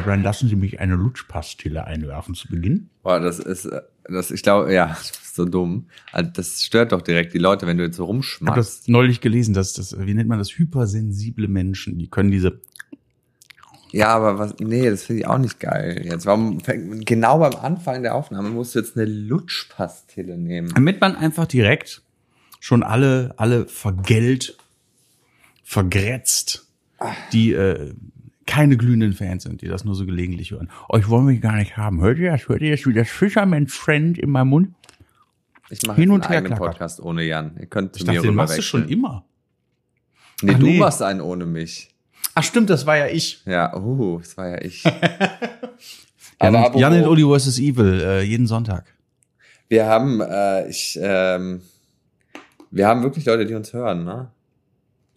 Brand, lassen Sie mich eine Lutschpastille einwerfen zu Beginn. Boah, das ist, äh, das, ich glaube, ja, so dumm. Also das stört doch direkt die Leute, wenn du jetzt so Ich habe rumschmeißt. das neulich gelesen, dass das, wie nennt man das, hypersensible Menschen, die können diese, Ja, aber was, nee, das finde ich auch nicht geil. Jetzt, warum fängt, genau beim Anfang der Aufnahme musst du jetzt eine Lutschpastille nehmen. damit man einfach direkt schon alle, alle vergällt, vergrätzt, die äh, keine glühenden Fans sind, die das nur so gelegentlich hören. Euch wollen wir gar nicht haben. Hört ihr das? Hört ihr das wie das Fisherman's Friend in meinem Mund? Ich mache Hin und einen her. Podcast ohne Jan. Ihr könnt Ich dachte, den machst du schon immer. Nee, Ach, du nee. machst einen ohne mich. Ach stimmt, das war ja ich. Ja, oh, das war ja ich. Jan, Aber Jan und Uli vs. Evil, äh, jeden Sonntag. Wir haben, äh, ich, ähm, wir haben wirklich Leute, die uns hören, ne?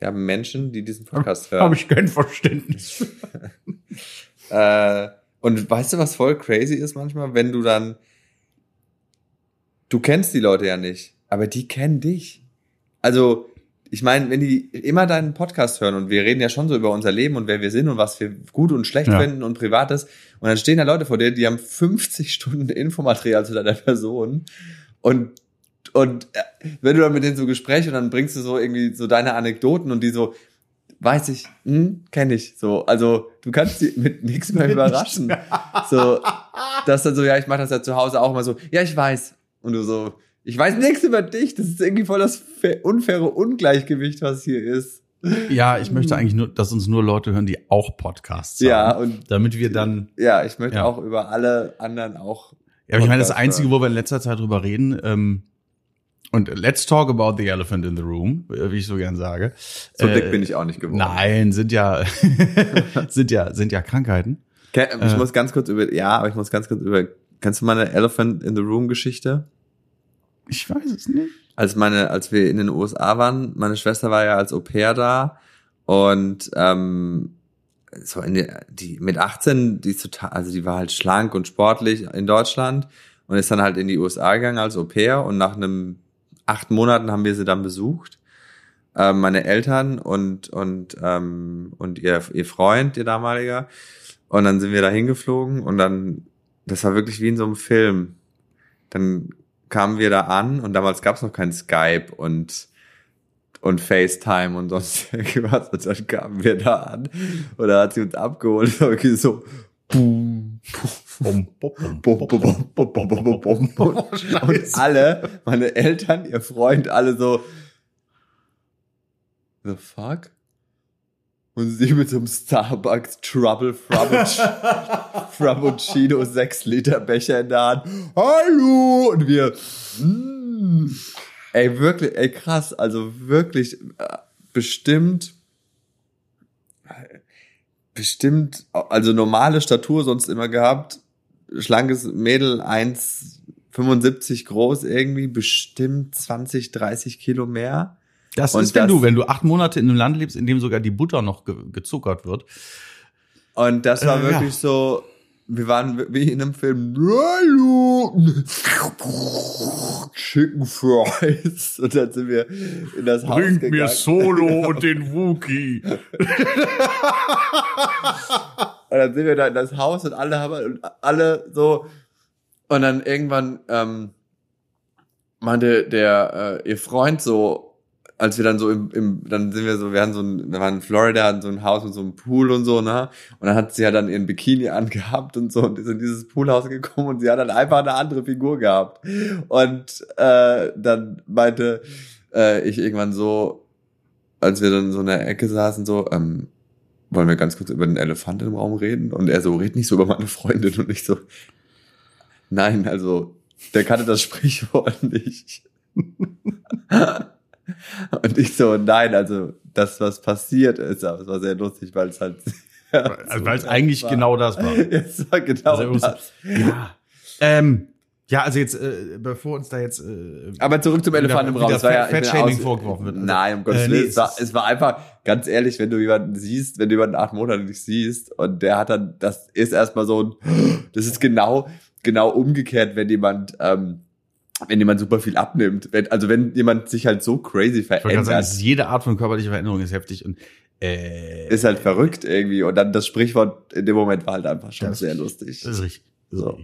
Wir haben Menschen, die diesen Podcast hören. Habe ich kein Verständnis. Äh, und weißt du, was voll crazy ist manchmal, wenn du dann, du kennst die Leute ja nicht, aber die kennen dich. Also, ich meine, wenn die immer deinen Podcast hören und wir reden ja schon so über unser Leben und wer wir sind und was wir gut und schlecht Ja. finden und privates und dann stehen da Leute vor dir, die haben 50 Stunden Infomaterial zu deiner Person und und äh, wenn du dann mit denen so Gespräche und dann bringst du so irgendwie so deine Anekdoten und die so, weiß ich, hm, kenne ich, so, also du kannst die mit nichts mehr überraschen. So, das dann so, ja, ich mache das ja zu Hause auch immer so, ja, ich weiß. Und du so, ich weiß nichts über dich, das ist irgendwie voll das fa- unfaire Ungleichgewicht, was hier ist. Ja, ich möchte eigentlich nur, dass uns nur Leute hören, die auch Podcasts Ja, haben. und Damit wir dann ja, ich möchte Ja. auch über alle anderen auch. Ja, aber ich meine, das Einzige, hören. wo wir in letzter Zeit drüber reden, ähm, und let's talk about the elephant in the room, äh, wie ich so gern sage. So Äh, dick bin ich auch nicht geworden. Nein, sind ja, sind ja, sind ja Krankheiten. Ke- Ich Äh. muss ganz kurz über, ja, aber ich muss ganz kurz über, kennst du meine Elephant in the Room Geschichte? Ich weiß es nicht. als meine, als wir in den USA waren, meine Schwester war ja als Au pair da und ähm, so in die, die mit 18, die ist total, also die war halt schlank und sportlich in Deutschland und ist dann halt in die USA gegangen als Au pair und nach einem acht Monaten haben wir sie dann besucht. Ähm, meine Eltern und und ähm, und ihr ihr Freund, ihr damaliger und dann sind wir da hingeflogen und dann das war wirklich wie in so einem Film. Dann kamen wir da an und damals gab es noch kein Skype und und FaceTime und sonst irgendwas. Und dann kamen wir da an und da hat sie uns abgeholt. Und so boom, Bum, und alle, meine Eltern, ihr Freund, alle so, the fuck? Und sie mit so einem Starbucks Trouble Frappuccino 6 Liter Becher in der Hand. Hallo! Und wir, mm. ey, wirklich, ey, krass, also wirklich, äh, bestimmt, bestimmt, also normale Statur sonst immer gehabt, schlankes Mädel, 1,75 groß irgendwie, bestimmt 20, 30 Kilo mehr. Das Und ist, wenn das- du, wenn du acht Monate in einem Land lebst, in dem sogar die Butter noch ge gezuckert wird. Und das war Äh, wirklich ja. so, wir waren wie in einem Film, Hallo! Chicken Fries. Und dann sind wir in das Haus Bringt gegangen. mir Solo und den Wookie. Und dann sind wir da in das Haus und alle haben und alle so. Und dann irgendwann ähm, meinte der äh, ihr Freund so als wir dann so im, im dann sind wir so wir hatten so ein wir waren in Florida hatten so ein Haus mit so einem Pool und so ne? Und dann hat sie ja dann ihren Bikini angehabt und so und ist in dieses Poolhaus gekommen und sie hat dann einfach eine andere Figur gehabt. Und äh, dann meinte äh, ich irgendwann so als wir dann so in der Ecke saßen so ähm, wollen wir ganz kurz über den Elefant im Raum reden? Und er so, red nicht so über meine Freundin. Und ich so, nein, also, der kannte das Sprichwort nicht. Und ich so, nein, also, das, was passiert ist, aber es war sehr lustig, weil es halt, Also, weil es eigentlich war. genau das war. es war genau Also, das. Ja. Ähm, ja, also jetzt, äh, bevor uns da jetzt. Äh, Aber zurück zum Elefant im Raum. Es war ja, aus- vorgeworfen wird. Also, Nein, um Gottes äh, nee, Willen. es war, es war einfach, ganz ehrlich, wenn du jemanden siehst, wenn du jemanden acht Monate nicht siehst und der hat dann, das ist erstmal so ein, das ist genau, genau umgekehrt, wenn jemand, ähm, wenn jemand super viel abnimmt. Wenn, also wenn jemand sich halt so crazy verändert, sagen, jede Art von körperlicher Veränderung ist heftig und äh, ist halt verrückt irgendwie. Und dann das Sprichwort in dem Moment war halt einfach schon Das- sehr lustig. Das ist richtig. So.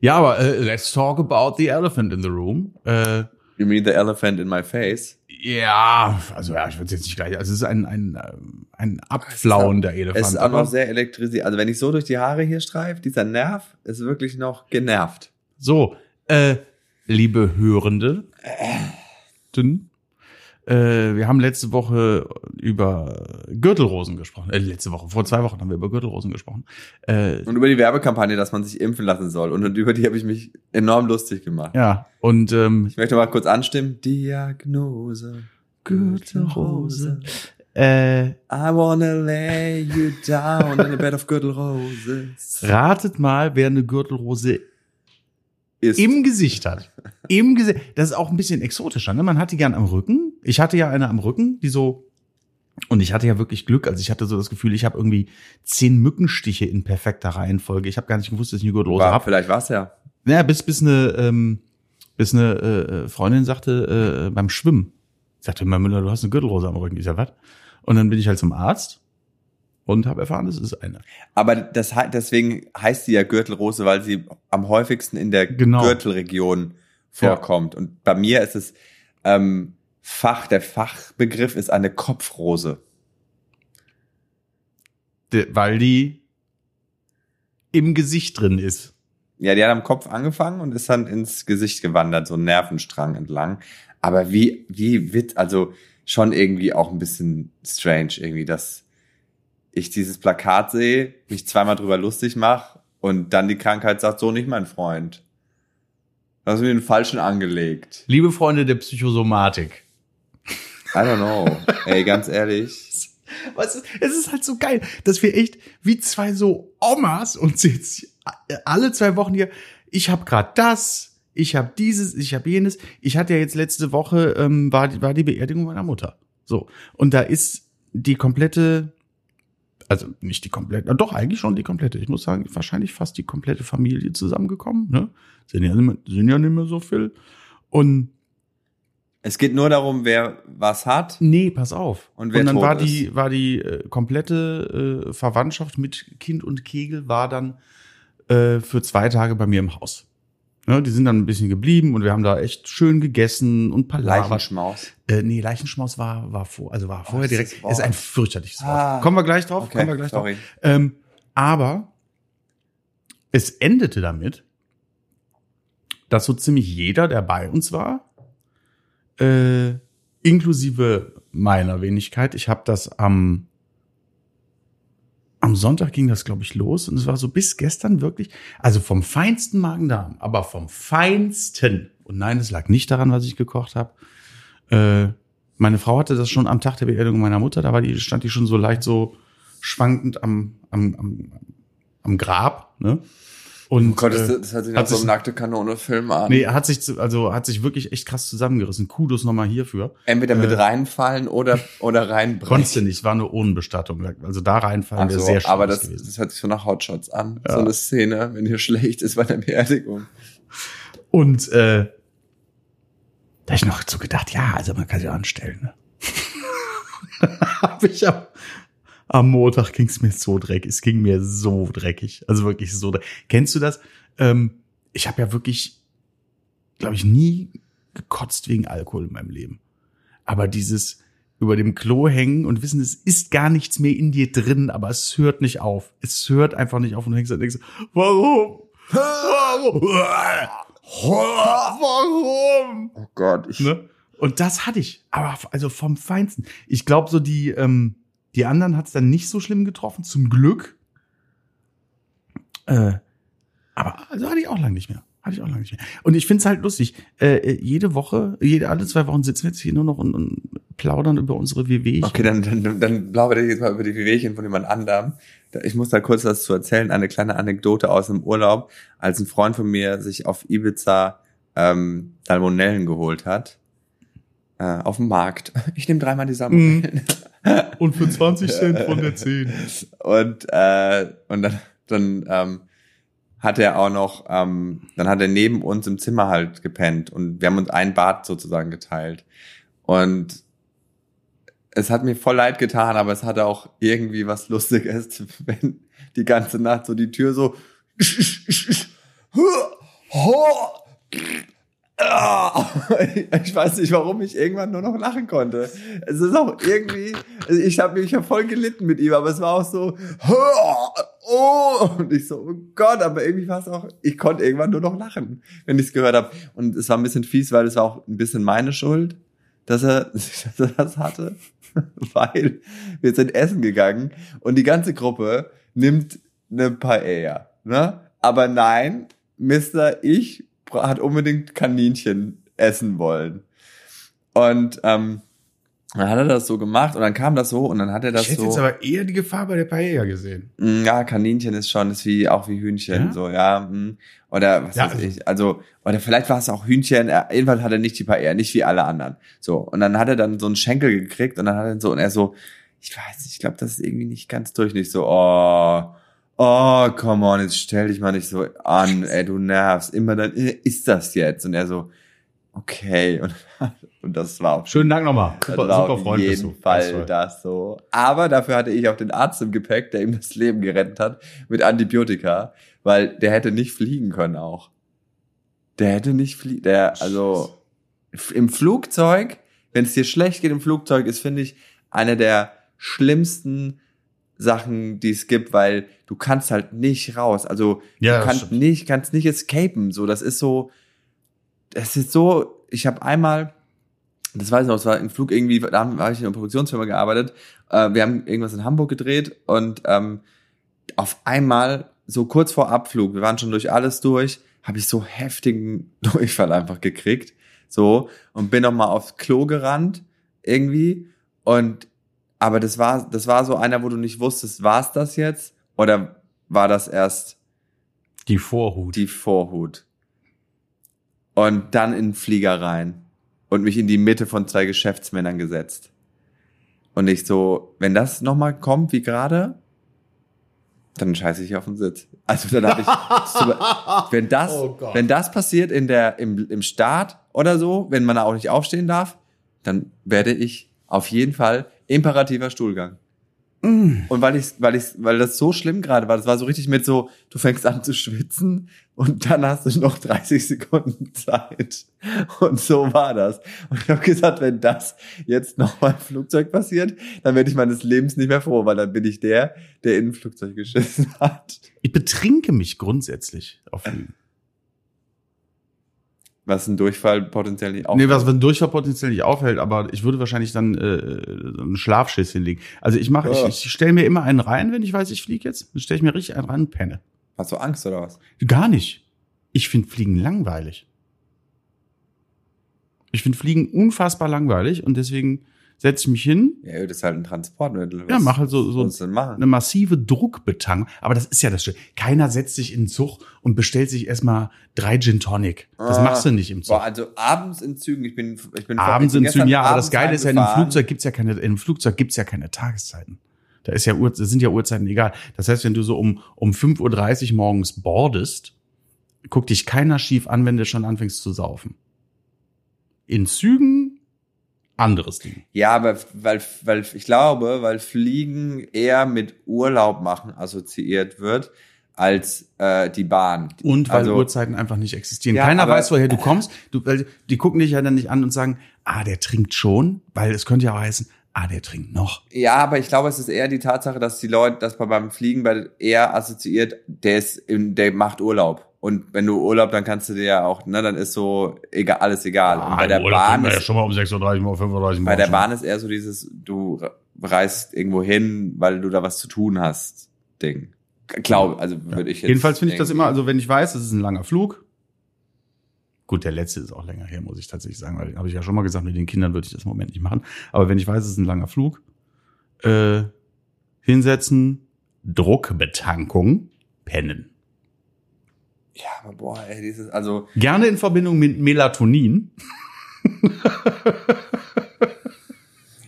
Ja, aber äh, let's talk about the elephant in the room. Äh, You mean the elephant in my face? ja, also ja, ich würde es jetzt nicht gleich. Also es ist ein ein ähm, ein Abflauen der Elefant. Es ist auch noch sehr elektrisiert. Also wenn ich so durch die Haare hier streife, dieser Nerv ist wirklich noch genervt. So, äh, liebe Hörende, dünn, äh, wir haben letzte Woche über Gürtelrosen gesprochen. Äh, letzte Woche, vor zwei Wochen haben wir über Gürtelrosen gesprochen. Äh, Und über die Werbekampagne, dass man sich impfen lassen soll. Und über die habe ich mich enorm lustig gemacht. ja, und ähm, Ich möchte mal kurz anstimmen. Diagnose. Gürtelrose. Äh, I wanna lay you down in a bed of Gürtelroses. ratet mal, wer eine Gürtelrose Ist. im Gesicht hat. Im Gesicht. Das ist auch ein bisschen exotischer. Ne? Man hat die gern am Rücken. Ich hatte ja eine am Rücken, die so. Und ich hatte ja wirklich Glück. Also ich hatte so das Gefühl, ich habe irgendwie zehn Mückenstiche in perfekter Reihenfolge. Ich habe gar nicht gewusst, dass ich eine Gürtelrose war, habe. vielleicht war's ja. Naja, bis bis eine ähm, bis eine äh, Freundin sagte äh, beim Schwimmen, sagte Herr Müller, du hast eine Gürtelrose am Rücken. Ich sag, was? Und dann bin ich halt zum Arzt und habe erfahren, das ist eine. Aber das, deswegen heißt sie ja Gürtelrose, weil sie am häufigsten in der Genau. Gürtelregion vorkommt. Und bei mir ist es ähm, Fach, der Fachbegriff ist eine Kopfrose. De, weil die im Gesicht drin ist. Ja, die hat am Kopf angefangen und ist dann ins Gesicht gewandert, so einen Nervenstrang entlang. Aber wie, wie wit, also schon irgendwie auch ein bisschen strange irgendwie, dass ich dieses Plakat sehe, mich zweimal drüber lustig mache und dann die Krankheit sagt, so nicht mein Freund. Du hast mir den falschen angelegt. Liebe Freunde der Psychosomatik. I don't know. Ey, ganz ehrlich. Weißt du, es ist halt so geil, dass wir echt wie zwei so Omas uns jetzt alle zwei Wochen hier, ich habe gerade das, ich habe dieses, ich habe jenes. Ich hatte ja jetzt letzte Woche, ähm, war, war die Beerdigung meiner Mutter. So. Und da ist die komplette, also nicht die komplette, doch eigentlich schon die komplette. Ich muss sagen, wahrscheinlich fast die komplette Familie zusammengekommen. Ne? Sind ja, sind ja nicht mehr so viel. Und Es geht nur darum, wer was hat. Nee, pass auf. Und wer dann tot war ist. die, war die äh, komplette äh, Verwandtschaft mit Kind und Kegel war dann äh, für zwei Tage bei mir im Haus. Ja, die sind dann ein bisschen geblieben und wir haben da echt schön gegessen und palavert. Leichenschmaus. Äh, nee, Leichenschmaus war, war vor, also war vorher das direkt. ist Ist, ein fürchterliches Wort. Ah. Kommen wir gleich drauf, Okay, kommen wir gleich sorry. drauf. Ähm, aber es endete damit, dass so ziemlich jeder, der bei uns war, äh, inklusive meiner Wenigkeit, ich habe das am am Sonntag ging das, glaube ich, los und es war so bis gestern wirklich, also vom feinsten Magen-Darm, aber vom feinsten. Und nein, es lag nicht daran, was ich gekocht habe. Äh, meine Frau hatte das schon am Tag der Beerdigung meiner Mutter, da war die, stand die schon so leicht so schwankend am, am, am, am Grab, ne? Und Oh Gott, das, äh, das hört sich nach so einem nackte Kanone-Film an. nee, hat sich also hat sich wirklich echt krass zusammengerissen. Kudos nochmal hierfür. Entweder mit äh, reinfallen oder, oder reinbrechen. Konntest du nicht, war eine Ohnenbestattung. Also da reinfallen wäre so, sehr schwierig aber das, gewesen. das hört sich so nach Hotshots an. Ja. So eine Szene, wenn hier schlecht ist bei der Beerdigung. Und äh, da hab ich noch so gedacht, ja, also man kann sich anstellen. Ne? hab ich am, am Montag ging's mir so dreckig. Es ging mir so dreckig. Also wirklich so dreckig. Kennst du das? Ähm, ich habe ja wirklich, glaube ich, nie gekotzt wegen Alkohol in meinem Leben. Aber dieses über dem Klo hängen und wissen, es ist gar nichts mehr in dir drin, aber es hört nicht auf. Es hört einfach nicht auf und du hängst und denkst, warum? Warum? Warum? Oh Gott, ich, Ne? Und das hatte ich, aber also vom Feinsten. Ich glaube, so die, ähm, die anderen hat es dann nicht so schlimm getroffen, zum Glück. Äh, aber also hatte ich auch lange nicht mehr. Hatte ich auch lange nicht mehr. Und ich finde es halt lustig. Äh, äh, jede Woche, jede, alle zwei Wochen sitzen wir jetzt hier nur noch und, und plaudern über unsere WW. Okay, dann, dann, dann plaudere ich jetzt mal über die Wehwehchen von jemand anderem. Ich muss da kurz was zu erzählen, eine kleine Anekdote aus dem Urlaub, als ein Freund von mir sich auf Ibiza ähm, Salmonellen geholt hat. Äh, auf dem Markt. Ich nehme dreimal die Salmonellen. Und für 20 Cent von der 10. Und, äh, und dann, dann ähm, hat er auch noch, ähm, dann hat er neben uns im Zimmer halt gepennt und wir haben uns ein Bad sozusagen geteilt. Und es hat mir voll leid getan, aber es hatte auch irgendwie was Lustiges, wenn die ganze Nacht so die Tür so ich weiß nicht, warum ich irgendwann nur noch lachen konnte. Es ist auch irgendwie, also ich habe mich ja voll gelitten mit ihm, aber es war auch so, oh, und ich so, oh Gott, aber irgendwie war es auch, ich konnte irgendwann nur noch lachen, wenn ich es gehört habe. Und es war ein bisschen fies, weil es war auch ein bisschen meine Schuld, dass er, dass er das hatte, weil wir sind essen gegangen und die ganze Gruppe nimmt eine Paella, ne? Aber nein, Mister, ich hat unbedingt Kaninchen essen wollen. Und ähm, dann hat er das so gemacht und dann kam das so und dann hat er das ich hätte so. jetzt aber eher die Gefahr bei der Paella gesehen. Mm, Ja, Kaninchen ist schon, ist wie, auch wie Hühnchen, Ja? so, ja. mm. Oder was Ja, weiß also- ich. Also, oder vielleicht war es auch Hühnchen, er, jedenfalls hat er nicht die Paella, nicht wie alle anderen. So. Und dann hat er dann so einen Schenkel gekriegt und dann hat er so, und er so, ich weiß nicht, ich glaube, das ist irgendwie nicht ganz durch. Nicht so, oh, oh, come on, jetzt stell dich mal nicht so an, ey, du nervst. Immer dann, äh, ist das jetzt? Und er so, okay. Und, und das war auch Schönen Dank nochmal. Super, super auf Freund bist jeden. Fall das so. Aber dafür hatte ich auch den Arzt im Gepäck, der ihm das Leben gerettet hat mit Antibiotika, weil der hätte nicht fliegen können auch. Der hätte nicht fliegen, der, also im Flugzeug, wenn es dir schlecht geht im Flugzeug, ist, finde ich, eine der schlimmsten Sachen, die es gibt, weil du kannst halt nicht raus. Also Ja, du kannst nicht, kannst nicht escapen. So, das ist so, das ist so, ich habe einmal, das weiß ich noch, es war im Flug irgendwie, da habe ich in einer Produktionsfirma gearbeitet. Äh, wir haben irgendwas in Hamburg gedreht und ähm, auf einmal, so kurz vor Abflug, wir waren schon durch alles durch, habe ich so heftigen Durchfall einfach gekriegt. So, und bin noch mal aufs Klo gerannt, irgendwie. Und aber das war, das war so einer, wo du nicht wusstest, war es das jetzt? Oder war das erst Die Vorhut. die Vorhut. Und dann in den Flieger rein und mich in die Mitte von zwei Geschäftsmännern gesetzt. Und ich so, wenn das nochmal kommt wie gerade, dann scheiße ich auf den Sitz. Also dann habe ich, wenn das, Oh wenn das passiert in der, im, im Start oder so, wenn man da auch nicht aufstehen darf, dann werde ich auf jeden Fall imperativer Stuhlgang. Mm. Und weil ich, weil ich, weil das so schlimm gerade war, das war so richtig mit so, du fängst an zu schwitzen und dann hast du noch 30 Sekunden Zeit. Und so war das. Und ich habe gesagt, wenn das jetzt noch mal im Flugzeug passiert, dann werde ich meines Lebens nicht mehr froh, weil dann bin ich der, der in ein Flugzeug geschissen hat. Ich betrinke mich grundsätzlich auf Flügen. Was ein Durchfall potenziell nicht auch. Nee, was wenn Durchfall potenziell nicht aufhält, aber ich würde wahrscheinlich dann äh, so einen Schlafschiss hinlegen. Also ich mache, Ja. ich, ich stelle mir immer einen rein, wenn ich weiß, ich fliege jetzt. Dann stelle ich mir richtig einen rein und penne. Hast du Angst oder was? Gar nicht. Ich finde Fliegen langweilig. Ich finde Fliegen unfassbar langweilig und deswegen setze ich mich hin, Ja, das ist halt ein Transportmittel. Ja, mach halt so- so- eine massive Druckbetankung. Aber das ist ja das Schöne. Keiner setzt sich in den Zug und bestellt sich erstmal drei Gin Tonic. Das Ah. machst du nicht im Zug. Boah, also abends in Zügen, ich bin, ich bin Abends in Zügen, ja, aber das Geile ist ja, in einem. Flugzeug gibt's ja keine, in einem Flugzeug gibt's ja keine Tageszeiten. Da ist ja Uhr, sind ja Uhrzeiten egal. Das heißt, wenn du so um, um 5.30 Uhr morgens boardest, guckt dich keiner schief an, wenn du schon anfängst zu saufen. In Zügen anderes Ding. Ja, aber weil, weil ich glaube, weil Fliegen eher mit Urlaub machen assoziiert wird als äh, die Bahn. Und weil also, Uhrzeiten einfach nicht existieren. Ja, Keiner aber- weiß, woher du kommst. Du, weil die gucken dich ja dann nicht an und sagen, ah, der trinkt schon, weil es könnte ja auch heißen, ah, der trinkt noch. Ja, aber ich glaube, es ist eher die Tatsache, dass die Leute, dass man beim Fliegen bei eher assoziiert, der ist, in, der macht Urlaub. Und wenn du Urlaub, dann kannst du dir ja auch, ne, dann ist so egal, alles egal. Und bei der Bahn ist, schon mal um 6.30 Uhr, um 5.30 Uhr. bei der Bahn ist eher so dieses, du re- reist irgendwo hin, weil du da was zu tun hast, Ding. Glaube, also würde ich jetzt. Jedenfalls finde ich das immer, also wenn ich weiß, es ist ein langer Flug. Gut, der letzte ist auch länger her, muss ich tatsächlich sagen, weil habe ich ja schon mal gesagt, mit den Kindern würde ich das im Moment nicht machen. Aber wenn ich weiß, es ist ein langer Flug, äh, hinsetzen, Druckbetankung, pennen. Ja, aber boah, ey, dieses, also, Gerne in Verbindung mit Melatonin.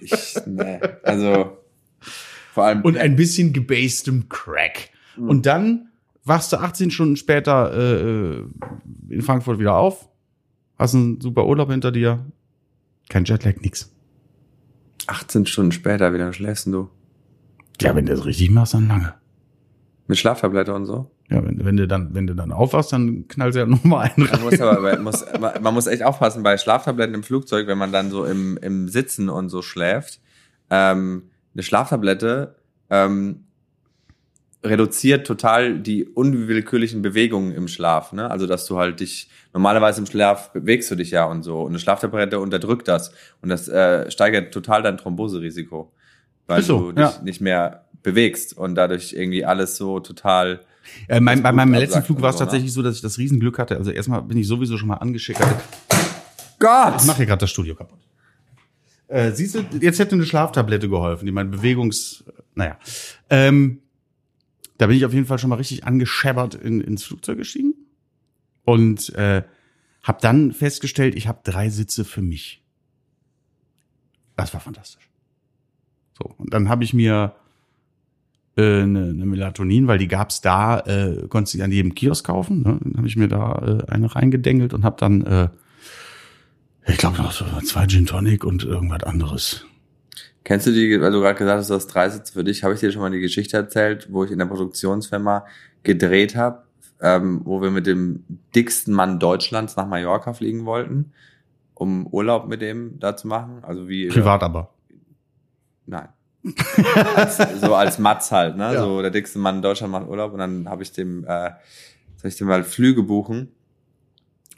ich, ne, also, vor allem, und ein bisschen gebastem Crack. Und dann wachst du 18 Stunden später äh, in Frankfurt wieder auf, hast einen super Urlaub hinter dir, kein Jetlag, nix. 18 Stunden später, wie lange schläfst du? Ja, wenn du das richtig machst, dann lange. Mit Schlaftablette und so? Ja, wenn, wenn du dann, wenn du dann aufwachst, dann knallst du ja nochmal einen Man muss aber, man muss, man muss echt aufpassen bei Schlaftabletten im Flugzeug, wenn man dann so im, im Sitzen und so schläft. Ähm, eine Schlaftablette ähm, reduziert total die unwillkürlichen Bewegungen im Schlaf. Ne? Also dass du halt dich normalerweise im Schlaf bewegst du dich ja und so und eine Schlaftablette unterdrückt das und das äh, steigert total dein Thromboserisiko, weil so, du dich ja. nicht mehr bewegst und dadurch irgendwie alles so total Äh, mein, bei meinem letzten Flug war es tatsächlich so, dass ich das Riesenglück hatte. Also erstmal bin ich sowieso schon mal angeschickert. Gott! Ich mache hier gerade das Studio kaputt. Äh, siehst du, jetzt hätte eine Schlaftablette geholfen, die mein Bewegungs... Naja. Ähm, da bin ich auf jeden Fall schon mal richtig angescheppert in, ins Flugzeug gestiegen. Und äh, habe dann festgestellt, ich habe drei Sitze für mich. Das war fantastisch. So, und dann habe ich mir äh, eine, eine Melatonin, weil die gab's da, äh, konntest du die an jedem Kiosk kaufen. Ne? Dann habe ich mir da äh, eine reingedengelt und habe dann, äh, ich glaube noch so zwei Gin Tonic und irgendwas anderes. Kennst du die, weil du gerade gesagt hast, du hast drei Sitze für dich, habe ich dir schon mal die Geschichte erzählt, wo ich in der Produktionsfirma gedreht habe, ähm, wo wir mit dem dicksten Mann Deutschlands nach Mallorca fliegen wollten, um Urlaub mit dem da zu machen. Also wie Privat aber. Nein. So als Matz halt, ne? Ja. So der dickste Mann in Deutschland macht Urlaub und dann habe ich dem, äh, soll ich dem mal Flüge buchen?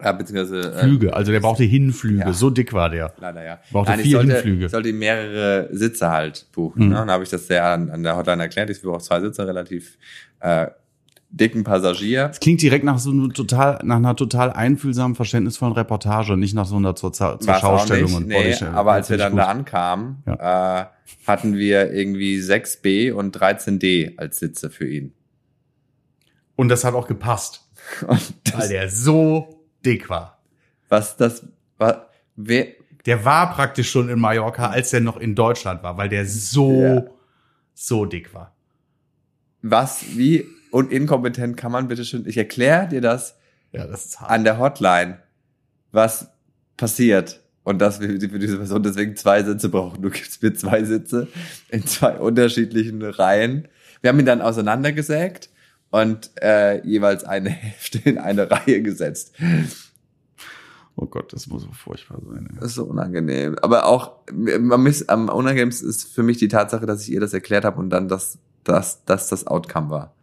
Ja, beziehungsweise äh, Flüge, also der brauchte Hinflüge, ja. so dick war der. Leider ja. Brauchte ich vier sollte, Hinflüge. sollte ihm mehrere Sitze halt buchen. Mhm. Ne? Und dann habe ich das sehr an, an der Hotline erklärt. Ich auch zwei Sitze, relativ äh, dicken Passagier. Das klingt direkt nach so einem total, nach einer total einfühlsamen, verständnisvollen Reportage, nicht nach so einer zur, zur Schaustellung und nee, aber als wir dann Finde da ankamen, äh, hatten wir irgendwie 6b und 13d als Sitze für ihn. gut. Und das hat auch gepasst, Und weil der so dick war. was das war, wer, Der war praktisch schon in Mallorca, als der noch in Deutschland war, weil der so, Ja. so dick war. was, wie und inkompetent kann man bitte schön, ich erkläre dir das Ja, das an der Hotline, was passiert und dass wir für diese Person deswegen zwei Sitze brauchen. Du gibst mir zwei Sitze in zwei unterschiedlichen Reihen. Wir haben ihn dann auseinandergesägt und äh, jeweils eine Hälfte in eine Reihe gesetzt. Oh Gott, das muss so furchtbar sein. ey. Das ist so unangenehm. Aber auch am unangenehmsten ist für mich die Tatsache, dass ich ihr das erklärt habe und dann das, das, das, das Outcome war.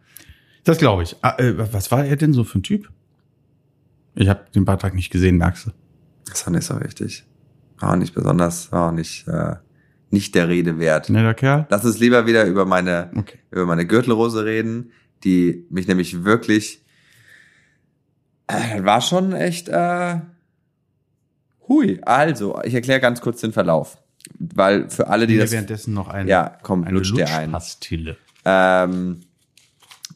Das glaube ich. Ah, äh, was war er denn so für ein Typ? Ich habe den Beitrag nicht gesehen, merkst du? Das war nicht so wichtig. War auch nicht besonders, war auch nicht, äh, nicht der Rede wert. Netter Kerl? Lass uns lieber wieder über meine, Okay. über meine Gürtelrose reden, die mich nämlich wirklich, äh, war schon echt, äh, hui. Also, ich erkläre ganz kurz den Verlauf. Weil für alle, die das, währenddessen noch ein, ja, komm, eine lutsch dir ein. Ähm,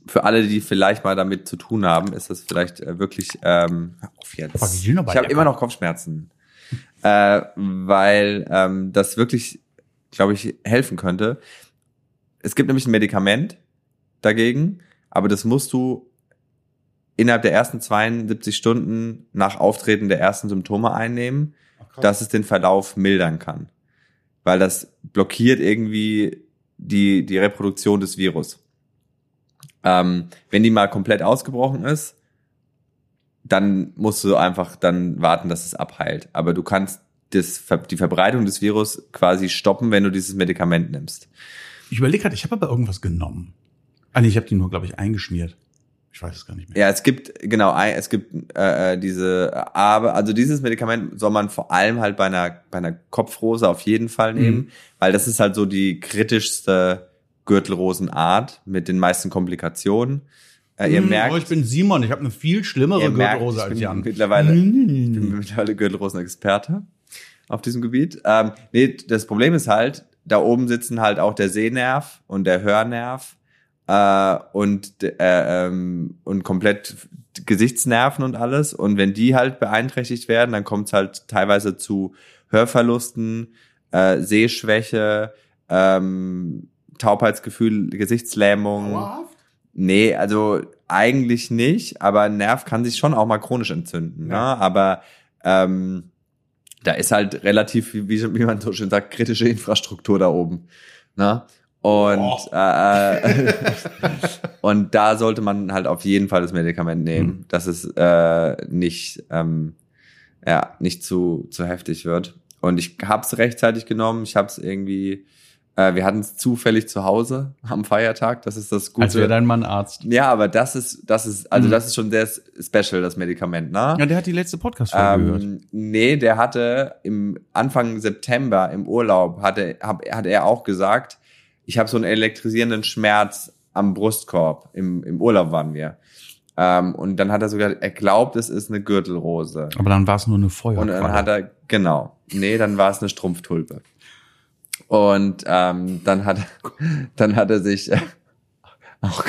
für alle, die vielleicht mal damit zu tun haben, ist das vielleicht äh, wirklich, ähm, auf jetzt. Ich habe immer noch Kopfschmerzen. äh, weil ähm, das wirklich, glaube ich, helfen könnte. Es gibt nämlich ein Medikament dagegen, aber das musst du innerhalb der ersten 72 Stunden nach Auftreten der ersten Symptome einnehmen, dass es den Verlauf mildern kann. Weil das blockiert irgendwie die, die Reproduktion des Virus. Ähm, wenn die mal komplett ausgebrochen ist, dann musst du einfach dann warten, dass es abheilt. Aber du kannst das, die Verbreitung des Virus quasi stoppen, wenn du dieses Medikament nimmst. Ich überlege gerade, ich habe aber irgendwas genommen. Ah nee, ich habe die nur, glaube ich, eingeschmiert. Ich weiß es gar nicht mehr. Ja, es gibt genau, es gibt äh, äh, diese, aber also dieses Medikament soll man vor allem halt bei einer bei einer Kopfrose auf jeden Fall nehmen, Mhm. weil das ist halt so die kritischste Gürtelrosenart mit den meisten Komplikationen. Äh, ihr Hm, merkt, oh, ich bin Simon, ich habe eine viel schlimmere merkt, Gürtelrose ich als andere. mittlerweile- ich bin Mm. mittlerweile Gürtelrosen-Experte auf diesem Gebiet. Ähm, nee, das Problem ist halt, da oben sitzen halt auch der Sehnerv und der Hörnerv äh, und, äh, ähm, und komplett Gesichtsnerven und alles. Und wenn die halt beeinträchtigt werden, dann kommt es halt teilweise zu Hörverlusten, äh, Sehschwäche, ähm, Taubheitsgefühl, Gesichtslähmung. Dauerhaft? Nee, also eigentlich nicht, aber ein Nerv kann sich schon auch mal chronisch entzünden. Ja. Ne? Aber ähm, da ist halt relativ, wie, wie man so schön sagt, kritische Infrastruktur da oben. Ne? Und, Oh. äh, und da sollte man halt auf jeden Fall das Medikament nehmen, Mhm. dass es äh, nicht, ähm, ja, nicht zu, zu heftig wird. Und ich hab's rechtzeitig genommen. Ich hab's irgendwie, äh, wir hatten es zufällig zu Hause am Feiertag. Das ist das Gute. Als wäre dein Mann Arzt. Ja, aber das ist, das ist, also Mhm. das ist schon sehr special, das Medikament, ne? Ja, der hat die letzte Podcast-Folge gehört. Ähm, nee, der hatte im Anfang September im Urlaub, hatte, hab, hat er auch gesagt, ich habe so einen elektrisierenden Schmerz am Brustkorb. Im, Im Urlaub waren wir. Ähm, und dann hat er sogar, er glaubt, es ist eine Gürtelrose. Aber dann war es nur eine Und Feuerqualle. dann hat er, genau, nee, dann war es eine Strumpftulpe. Und ähm, dann hat dann hat er sich äh, auch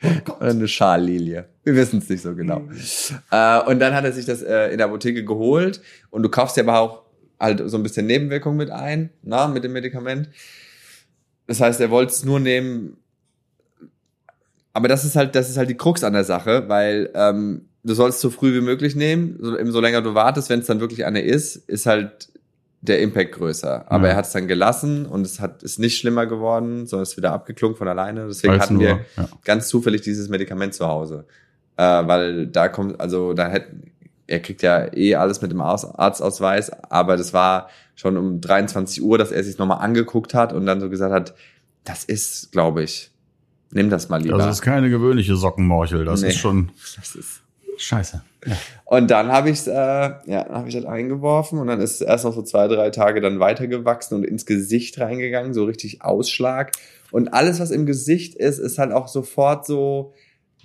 Oder eine Schallilie. Wir wissen es nicht so genau. Äh, und dann hat er sich das äh, in der Apotheke geholt und du kaufst ja aber auch halt so ein bisschen Nebenwirkung mit ein, na, mit dem Medikament. Das heißt, er wollte es nur nehmen. Aber das ist halt, das ist halt die Krux an der Sache, weil ähm, du sollst so früh wie möglich nehmen. So, eben so länger du wartest, wenn es dann wirklich eine ist, ist halt der Impact größer. Aber Ja. er hat es dann gelassen und es hat ist nicht schlimmer geworden, sondern ist wieder abgeklungen von alleine. Deswegen Weil's hatten nur- wir ja. ganz zufällig dieses Medikament zu Hause. Äh, weil da kommt, also da hätten, er kriegt ja eh alles mit dem Aus- Arztausweis, aber das war schon um 23 Uhr, dass er sich nochmal angeguckt hat und dann so gesagt hat, das ist, glaube ich, nimm das mal lieber. Das ist keine gewöhnliche Sockenmorchel. Das Nee. ist schon Das ist scheiße. Ja. und dann habe ich äh, ja, habe ich das eingeworfen und dann ist es erst noch so zwei, drei Tage dann weitergewachsen und ins Gesicht reingegangen, so richtig Ausschlag. Und alles, was im Gesicht ist, ist halt auch sofort so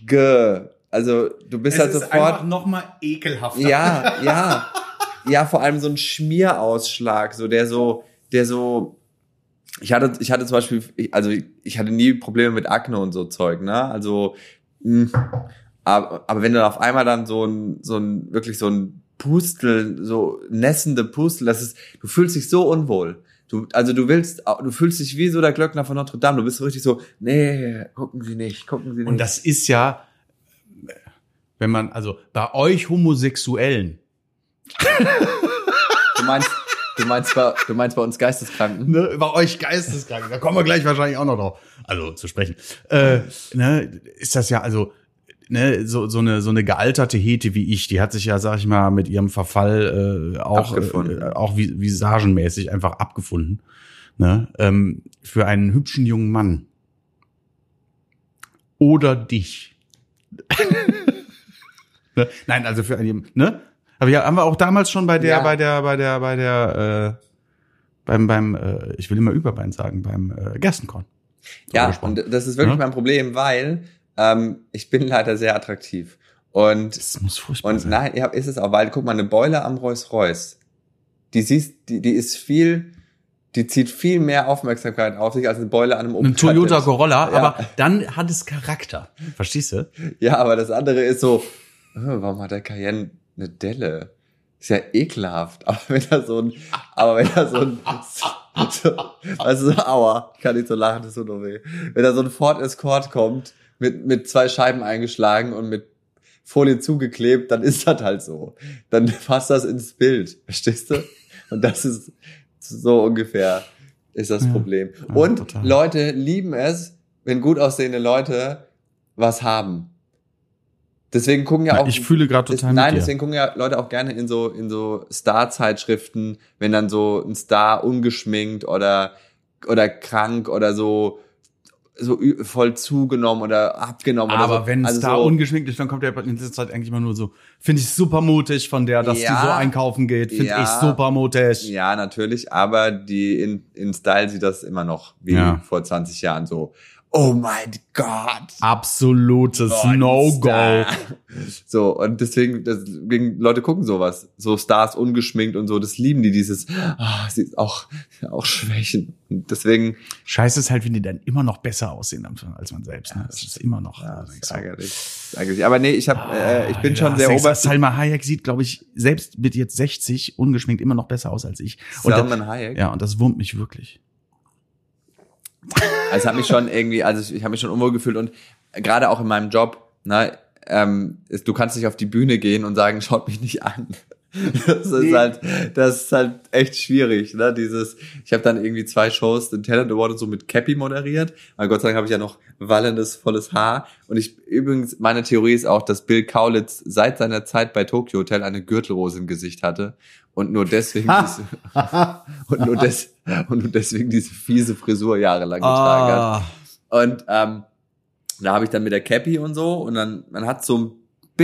ge. Also du bist halt sofort. noch mal ekelhafter. Ja, ja. Ja, vor allem so ein Schmierausschlag, so der so, der so. Ich hatte, ich hatte zum Beispiel, also ich hatte nie Probleme mit Akne und so Zeug, ne? Also, mh, aber, aber wenn du auf einmal dann so ein, so ein, wirklich so ein Pustel, so nässende Pustel, das ist, du fühlst dich so unwohl. Du, also du willst, du fühlst dich wie so der Glöckner von Notre Dame. Du bist so richtig so, nee, gucken Sie nicht, gucken Sie nicht. Und das ist ja, wenn man, also bei euch Homosexuellen, du meinst, du meinst bei, du meinst bei uns Geisteskranken? ne, bei euch Geisteskranken, da kommen wir gleich wahrscheinlich auch noch drauf, also zu sprechen, äh, ne, ist das ja, also, ne, so, so eine, so eine gealterte Hete wie ich, die hat sich ja, sag ich mal, mit ihrem Verfall äh, auch, äh, auch vi- visagenmäßig einfach abgefunden, ne, ähm, für einen hübschen jungen Mann. Oder dich. ne? Nein, also für einen, ne? Aber ja, haben wir auch damals schon bei der, Ja. bei der, bei der, bei der, äh, beim, beim, äh, ich will immer Überbein sagen, beim äh, Gerstenkorn. So Ja, gesprochen. und das ist wirklich Ja? mein Problem, weil ähm, ich bin leider sehr attraktiv. Und, Das muss furchtbar und sein. nein, ja, ist es auch, weil, guck mal, eine Beule am Rolls-Royce, die siehst, die, die ist viel, die zieht viel mehr Aufmerksamkeit auf sich als eine Beule an einem Opel Ein Toyota. Corolla, Ja. aber dann hat es Charakter. Verstehst du? Ja, aber das andere ist so, äh, warum hat der Cayenne eine Delle? Ist ja ekelhaft. Aber wenn er so ein, aber wenn er so ein, so, also so, aua, kann ich so lachen, das tut nur weh. Wenn da so ein Ford Escort kommt, mit, mit zwei Scheiben eingeschlagen und mit Folie zugeklebt, dann ist das halt so. Dann passt das ins Bild. Verstehst du? Und das ist so ungefähr ist das Ja. Problem. Ja, und total. Leute lieben es, wenn gut aussehende Leute was haben. Deswegen gucken ja auch. ich fühle gerade total Nein, mit dir. deswegen gucken ja Leute auch gerne in so, in so Star-Zeitschriften, wenn dann so ein Star ungeschminkt oder, oder krank oder so, so voll zugenommen oder abgenommen Aber oder so. wenn es Also da so, ungeschminkt ist, dann kommt der in letzter Zeit eigentlich immer nur so, finde ich super mutig von der, dass Ja. die so einkaufen geht, finde Ja. ich super mutig. Ja, natürlich, aber die in, in Style sieht das immer noch wie Ja. vor 20 Jahren so. Oh mein Gott. Absolutes. No-Go. So, und deswegen, deswegen, Leute gucken sowas. So Stars ungeschminkt und so, das lieben die, dieses, ah, sie ist auch, auch Schwächen. Und deswegen, Scheiße ist halt, wenn die dann immer noch besser aussehen als man selbst. Ne? Das ist immer noch. ja, das ich ist ärgerlich. Das. Aber nee, ich hab, äh, ich bin Ja, schon sehr ober... Salma Hayek sieht, glaube ich, selbst mit jetzt 60 ungeschminkt immer noch besser aus als ich. Und Salman Hayek. ja, und das wurmt mich wirklich. Also hat mich schon irgendwie, also ich, ich habe mich schon unwohl gefühlt und gerade auch in meinem Job, ne, ähm, ist, du kannst nicht auf die Bühne gehen und sagen, schaut mich nicht an. Das ist Nee. halt, das ist halt echt schwierig, ne? Dieses, ich habe dann irgendwie zwei Shows, den Talent Award und so mit Cappy moderiert. Aber Gott sei Dank habe ich ja noch wallendes, volles Haar. Und ich übrigens, meine Theorie ist auch, dass Bill Kaulitz seit seiner Zeit bei Tokyo Hotel eine Gürtelrose im Gesicht hatte und nur deswegen diese, und nur des, und nur deswegen diese fiese Frisur jahrelang getragen hat. Ah, Und ähm, da habe ich dann mit der Cappy und so und dann man hat so ein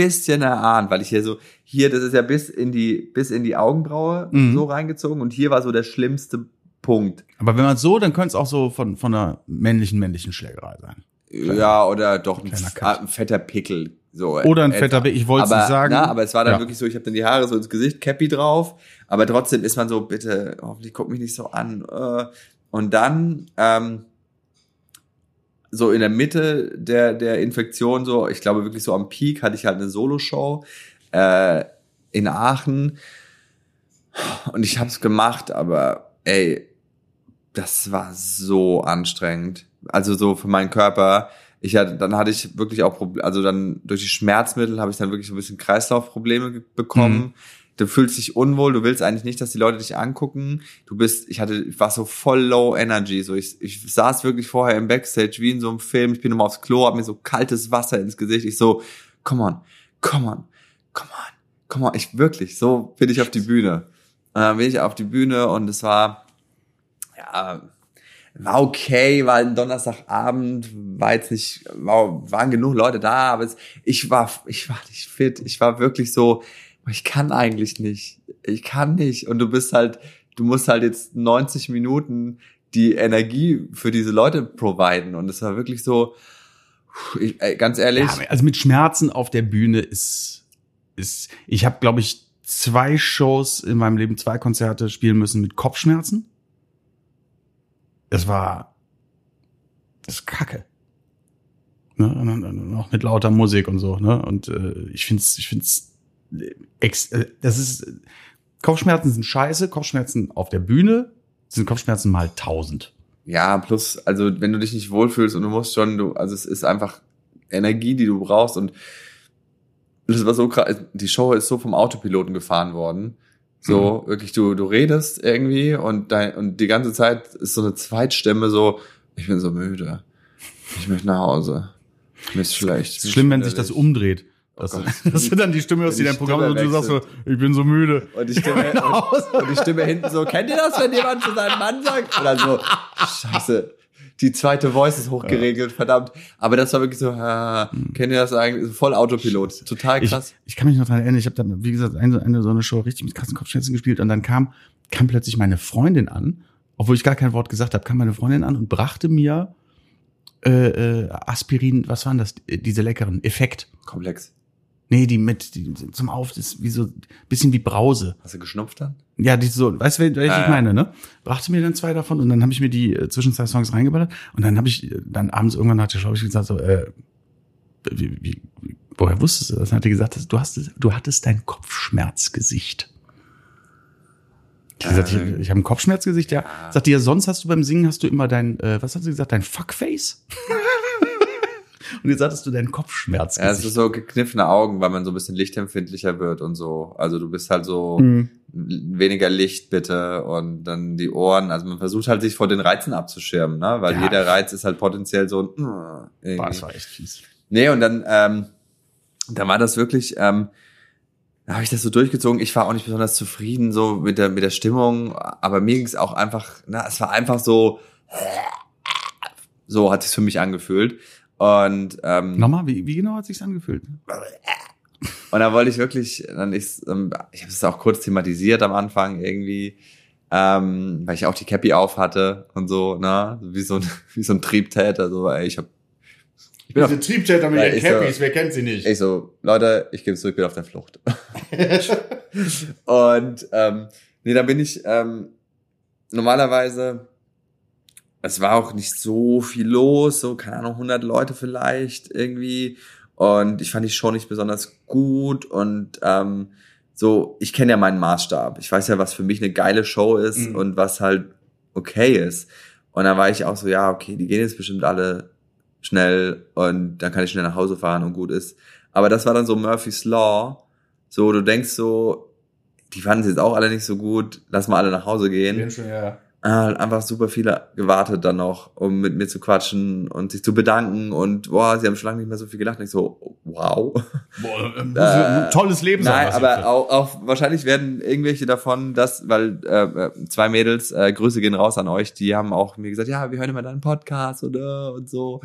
bisschen erahnt, weil ich hier so hier das ist ja bis in die bis in die Augenbraue Mhm. so reingezogen und hier war so der schlimmste Punkt. aber wenn man so, dann könnte es auch so von, von einer männlichen, männlichen Schlägerei sein. Ja, oder doch ein, Kleiner Cut. ein fetter Pickel so. Oder ein etwa. fetter Be- ich wollte es nicht sagen. Na, aber es war dann Ja. wirklich so, ich habe dann die Haare so ins Gesicht, Cappy drauf, aber trotzdem ist man so, bitte, hoffentlich guck mich nicht so an. äh. Und dann ähm, so in der Mitte der der Infektion, so ich glaube wirklich so am Peak hatte ich halt eine Solo-Show äh, in Aachen und ich habe es gemacht, aber ey, das war so anstrengend. Also so für meinen Körper. Ich hatte, dann hatte ich wirklich auch Probleme, also dann durch die Schmerzmittel habe ich dann wirklich so ein bisschen Kreislaufprobleme bekommen. Mhm. Du fühlst dich unwohl, du willst eigentlich nicht, dass die Leute dich angucken. Du bist, ich hatte, ich war so voll low energy. So ich, ich saß wirklich vorher im Backstage wie in so einem Film. Ich bin immer aufs Klo, hab mir so kaltes Wasser ins Gesicht. Ich so, come on, come on, come on, come on. Ich wirklich, so bin ich auf die Bühne. Und dann bin ich auf die Bühne und es war, ja, war okay, war ein Donnerstagabend, war jetzt nicht, war, waren genug Leute da, aber es, ich war, ich war nicht fit. Ich war wirklich so, ich kann eigentlich nicht. Ich kann nicht. Und du bist halt, du musst halt jetzt 90 Minuten die Energie für diese Leute providen. Und es war wirklich so, ich, ganz ehrlich, Ja, also mit Schmerzen auf der Bühne ist, ist ich habe, glaube ich, zwei Shows in meinem Leben, zwei Konzerte spielen müssen mit Kopfschmerzen. Das war, das ist Kacke. Ne? Und dann- dann auch mit lauter Musik und so. Ne? Und äh, ich finde es, ich find's, das ist, äh, Kopfschmerzen sind scheiße. Kopfschmerzen auf der Bühne sind Kopfschmerzen mal tausend. Ja, plus, also wenn du dich nicht wohlfühlst und du musst schon, du, also es ist einfach Energie, die du brauchst und das war so krass, die Show ist so vom Autopiloten gefahren worden. So, wirklich, du, du redest irgendwie und dein, und die ganze Zeit ist so eine Zweitstimme so, ich bin so müde. Ich möchte nach Hause. Mir ist schlecht. Es ist schlimm, wenn sich das umdreht. Oh Das, Gott. das sind dann die Stimme aus Wenn die deinem Programm und du sagst so, ich bin so müde. Und die Stimme, und, und die Stimme hinten so, kennt ihr das, wenn jemand zu seinem Mann sagt? Oder so, scheiße, die zweite Voice ist hochgeregelt, verdammt. Aber das war wirklich so, äh, kennt ihr das eigentlich? Voll Autopilot, total Ich, krass. ich kann mich noch daran erinnern, ich habe dann, wie gesagt, eine, eine so eine Show richtig mit krassen Kopfschmerzen gespielt und dann kam, kam plötzlich meine Freundin an, obwohl ich gar kein Wort gesagt habe, kam meine Freundin an und brachte mir äh, äh, Aspirin, was waren das, äh, diese leckeren, Effekt. Komplex. Nee, die mit, die zum Auf, das ist wie so, bisschen wie Brause. Hast du geschnupft dann? Ja, die so, weißt du, welche Ja, ich ja. meine, ne? Brachte mir dann zwei davon und dann habe ich mir die äh, Zwischenzeit-Songs reingeballert und dann habe ich äh, dann abends irgendwann hat der Schau ich gesagt so, äh, wie, wie, woher wusstest du das? Dann hat er gesagt, du hast, du hattest dein Kopfschmerzgesicht. Ich gesagt, ich, ich habe ein Kopfschmerzgesicht, ja. Sagt die ja, sonst hast du beim Singen hast du immer dein, äh, was hat sie gesagt, dein Fuckface? Und jetzt hattest du dein Ja, es ist so gekniffene Augen, weil man so ein bisschen lichtempfindlicher wird und so. Also du bist halt so Mhm. weniger Licht bitte und dann die Ohren. Also man versucht halt sich vor den Reizen abzuschirmen, ne? Weil Ja. jeder Reiz ist halt potenziell so ein äh, Boah, irgendwie. das war echt fies. Nee, und dann, ähm, da war das wirklich, ähm, da habe ich das so durchgezogen. Ich war auch nicht besonders zufrieden so mit der mit der Stimmung, aber mir ging es auch einfach, na, es war einfach so, so hat es für mich angefühlt. Und ähm, Nochmal, wie, wie genau hat sich's angefühlt? und da wollte ich wirklich, dann ist, ähm, ich habe es auch kurz thematisiert am Anfang irgendwie, ähm, weil ich auch die Cappy auf hatte und so, ne, wie so ein wie so ein Triebtäter, so, ey, ich habe ich bin auf, Triebtäter mit ihren Cappies, wer kennt sie nicht? Ich so, Leute, ich gebe zurück, bin auf der Flucht. und ähm, nee, da bin ich ähm, normalerweise, es war auch nicht so viel los, so, keine Ahnung, 100 Leute vielleicht irgendwie. Und ich fand die Show nicht besonders gut und ähm, so, ich kenne ja meinen Maßstab. Ich weiß ja, was für mich eine geile Show ist Mhm. und was halt okay ist. Und da war ich auch so, ja, okay, die gehen jetzt bestimmt alle schnell und dann kann ich schnell nach Hause fahren und gut ist. Aber das war dann so Murphy's Law. So, du denkst so, die fanden es jetzt auch alle nicht so gut, lass mal alle nach Hause gehen. Schon, ja. Ah, einfach super viele gewartet dann noch, um mit mir zu quatschen und sich zu bedanken und boah, sie haben schon lange nicht mehr so viel gelacht. Und ich so, wow. Boah, ähm, äh, tolles Leben. Nein, aber auch, auch wahrscheinlich werden irgendwelche davon, das, weil äh, äh, zwei Mädels, äh, Grüße gehen raus an euch, die haben auch mir gesagt, ja, wir hören immer deinen Podcast oder und so.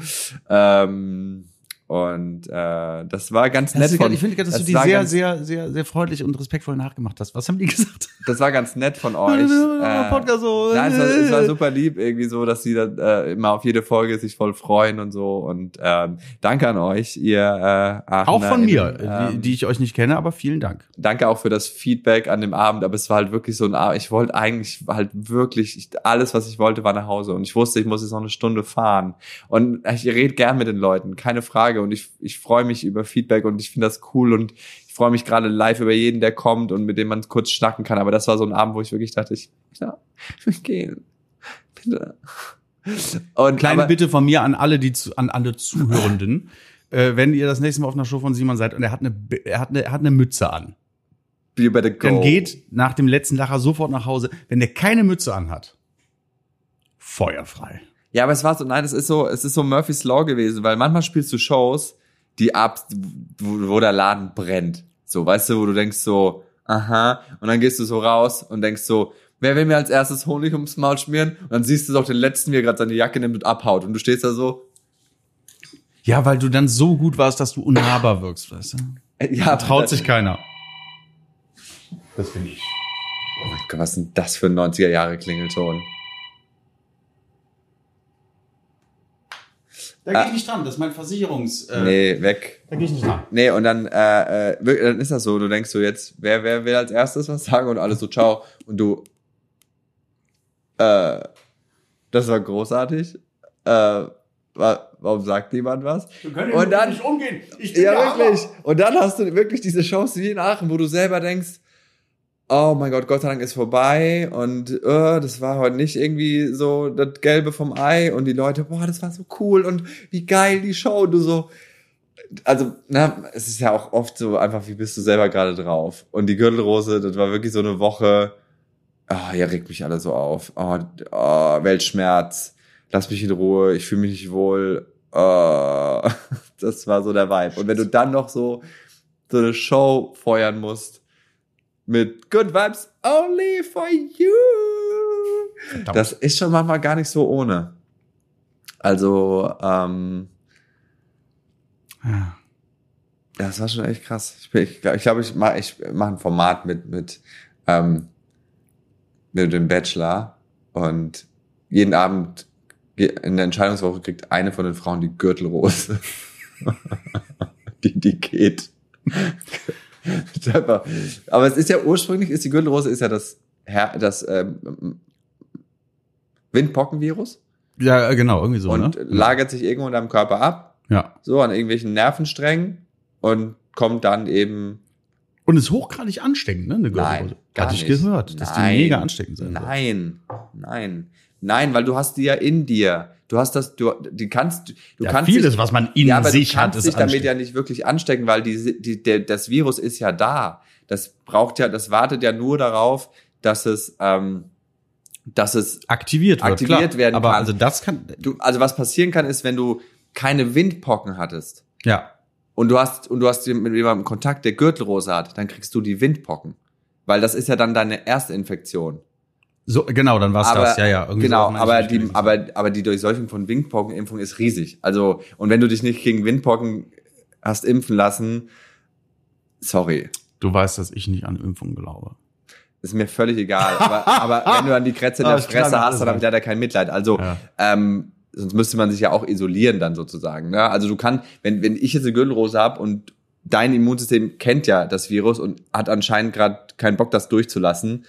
Ähm, und äh, das war ganz nett. von, ich finde, dass das du die sehr, sehr, sehr, sehr freundlich und respektvoll nachgemacht hast. Was haben die gesagt? Das war ganz nett von euch. äh, Podcast so. Nein, es war, es war super lieb irgendwie so, dass sie dann äh, immer auf jede Folge sich voll freuen und so. Und ähm, danke an euch, ihr äh, Aachener Auch von mir, ähm, die, die ich euch nicht kenne, aber vielen Dank. Danke auch für das Feedback an dem Abend. Aber es war halt wirklich so ein Abend. Ich wollte eigentlich halt wirklich ich, alles, was ich wollte, war nach Hause. Und ich wusste, ich muss jetzt noch eine Stunde fahren. Und ich rede gern mit den Leuten, keine Frage Frage und ich, ich freue mich über Feedback und ich finde das cool und ich freue mich gerade live über jeden, der kommt und mit dem man kurz schnacken kann. Aber das war so ein Abend, wo ich wirklich dachte, ich, ja, ich will gehen. Bitte. Und, Kleine aber, Bitte von mir an alle, die zu, an alle Zuhörenden, äh, wenn ihr das nächste Mal auf einer Show von Simon seid und er hat eine, er hat eine, er hat eine Mütze an. You better go. Dann geht nach dem letzten Lacher sofort nach Hause. Wenn der keine Mütze anhat, feuerfrei. Ja, aber es war so, nein, es ist so, es ist so Murphy's Law gewesen, weil manchmal spielst du Shows, die ab, wo, wo der Laden brennt. So, weißt du, wo du denkst so, aha, und dann gehst du so raus und denkst so, wer will mir als erstes Honig ums Maul schmieren? Und dann siehst du doch den letzten, wie er gerade seine Jacke nimmt und abhaut. Und du stehst da so. Ja, weil du dann so gut warst, dass du unnahbar wirkst, weißt du? Äh, ja, da traut sich keiner. Das finde ich. Oh mein Gott, was ist denn das für ein 90er Jahre Klingelton? Da gehe ich nicht dran, das ist mein Versicherungs... Äh, nee, weg. Da gehe ich nicht dran. Nee, und dann, äh, äh, dann ist das so, du denkst so jetzt, wer, wer will als erstes was sagen und alles so, ciao. Und du, äh, das war großartig. Äh, warum sagt niemand was? Wir können und dann, nicht umgehen. Ich bin ja, wirklich. Und dann hast du wirklich diese Chance wie in Aachen, wo du selber denkst, oh mein Gott, Gott sei Dank ist vorbei und uh, das war heute nicht irgendwie so das Gelbe vom Ei und die Leute, boah, das war so cool und wie geil die Show, du so, also, na, es ist ja auch oft so einfach, wie bist du selber gerade drauf? Und die Gürtelrose, das war wirklich so eine Woche, ah, oh, ihr regt mich alle so auf, oh, oh, Weltschmerz, lass mich in Ruhe, ich fühle mich nicht wohl, oh, das war so der Vibe. Und wenn du dann noch so, so eine Show feuern musst, mit Good Vibes Only for You. Verdammt. Das ist schon manchmal gar nicht so ohne. Also, ähm, ja. Das war schon echt krass. Ich, ich glaube, ich, glaub, ich mache ich mach ein Format mit, mit, ähm, mit dem Bachelor und jeden Abend in der Entscheidungswoche kriegt eine von den Frauen die Gürtelrose. die, die geht. Aber es ist ja ursprünglich, ist die Gürtelrose ist ja das, Her das ähm, Windpockenvirus. Ja, genau, irgendwie so. Und ne? lagert sich irgendwo in deinem Körper ab. Ja. So an irgendwelchen Nervensträngen und kommt dann eben. Und ist hochgradig ansteckend, ne? Eine Gürtelrose. Nein, gar Hatte ich gehört, dass nein, die mega ansteckend sind. Nein, nein. Nein, weil du hast die ja in dir. Du hast das, du, die kannst, du ja, kannst vieles, dich, was man in ja, aber sich du kannst hat, dich damit ja nicht wirklich anstecken, weil die, die, der, das Virus ist ja da. Das braucht ja, das wartet ja nur darauf, dass es, ähm, dass es aktiviert, wird, aktiviert klar. werden aber kann. Also das kann. Du, also was passieren kann, ist, wenn du keine Windpocken hattest. Ja. Und du hast und du hast mit jemandem Kontakt, der Gürtelrose hat, dann kriegst du die Windpocken, weil das ist ja dann deine erste Infektion. So, genau, dann war's das, ja, ja. Irgendwie genau, so aber die, aber, aber die Durchseuchung von Windpockenimpfung ist riesig. Also, und wenn du dich nicht gegen Windpocken hast impfen lassen, sorry. Du weißt, dass ich nicht an Impfungen glaube. Ist mir völlig egal. aber, aber wenn du dann die Krätze in der Fresse hast, dann habe ich leider kein Mitleid. Also, ja. ähm, sonst müsste man sich ja auch isolieren dann sozusagen. Ne? Also du kannst, wenn, wenn ich jetzt eine Gürtelrose habe und dein Immunsystem kennt ja das Virus und hat anscheinend gerade keinen Bock, das durchzulassen,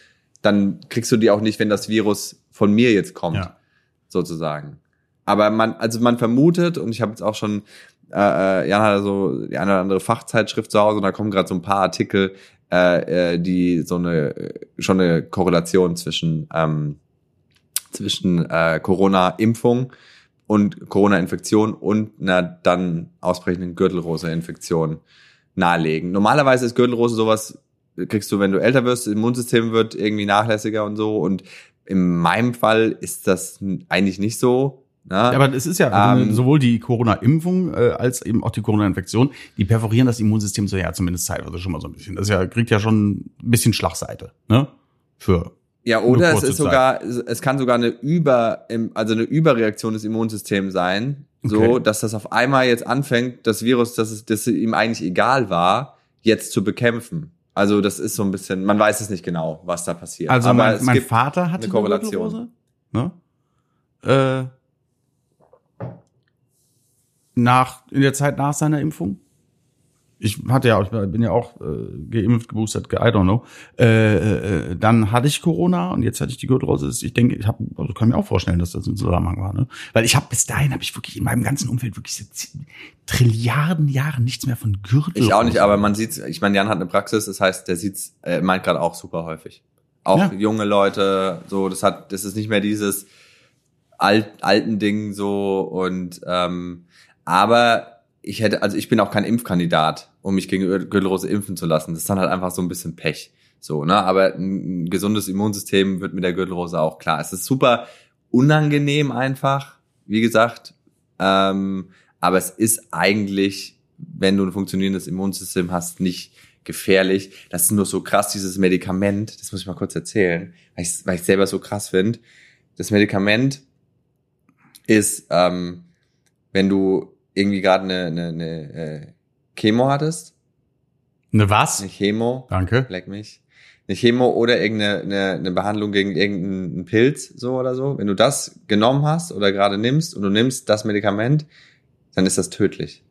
dann kriegst du die auch nicht, wenn das Virus von mir jetzt kommt, ja. sozusagen. Aber man, also man vermutet, und ich habe jetzt auch schon, äh, äh, Jan hat so die eine oder andere Fachzeitschrift zu Hause und da kommen gerade so ein paar Artikel, äh, äh, die so eine schon eine Korrelation zwischen ähm, zwischen äh, Corona-Impfung und Corona-Infektion und einer dann ausbrechenden Gürtelrose-Infektion nahelegen. Normalerweise ist Gürtelrose sowas, kriegst du, wenn du älter wirst, das Immunsystem wird irgendwie nachlässiger und so. Und in meinem Fall ist das eigentlich nicht so. Ne? Aber es ist ja ähm, sowohl die Corona-Impfung äh, als eben auch die Corona-Infektion, die perforieren das Immunsystem so ja zumindest teilweise schon mal so ein bisschen. Das ja, kriegt ja schon ein bisschen Schlagseite, ne? Für ja, oder es ist sogar, es kann sogar eine Über, also eine Überreaktion des Immunsystems sein, so, okay. dass das auf einmal jetzt anfängt, das Virus, das es, das ihm eigentlich egal war, jetzt zu bekämpfen. Also das ist so ein bisschen, man weiß es nicht genau, was da passiert. Also Aber mein, mein Vater hatte eine Korrelation. Eine ne? äh, nach in der Zeit nach seiner Impfung ich hatte ja, ich bin ja auch äh, geimpft, geboostert, I don't know. Äh, äh, dann hatte ich Corona und jetzt hatte ich die Gürtelrose. Ich denke, ich habe, also kann mir auch vorstellen, dass das ein Zusammenhang war, ne? Weil ich habe bis dahin habe ich wirklich in meinem ganzen Umfeld wirklich seit Trilliarden Jahren nichts mehr von Gürtel. Ich auch nicht, aber man sieht, ich meine, Jan hat eine Praxis, das heißt, der sieht's, äh, meint gerade auch super häufig. Auch ja. junge Leute, so, das hat, das ist nicht mehr dieses alt, alten Ding so und ähm, aber ich hätte, also ich bin auch kein Impfkandidat, um mich gegen Gürtelrose impfen zu lassen. Das ist dann halt einfach so ein bisschen Pech. So, ne? Aber ein gesundes Immunsystem wird mit der Gürtelrose auch klar. Es ist super unangenehm einfach, wie gesagt. Ähm, aber es ist eigentlich, wenn du ein funktionierendes Immunsystem hast, nicht gefährlich. Das ist nur so krass, dieses Medikament, das muss ich mal kurz erzählen, weil ich, weil ich selber so krass finde. Das Medikament ist, ähm, wenn du irgendwie gerade eine, eine, eine äh, Chemo hattest. Eine was? Eine Chemo. Danke. Leck mich. Eine Chemo oder irgendeine eine, eine Behandlung gegen irgendeinen Pilz, so oder so. Wenn du das genommen hast oder gerade nimmst und du nimmst das Medikament, dann ist das tödlich.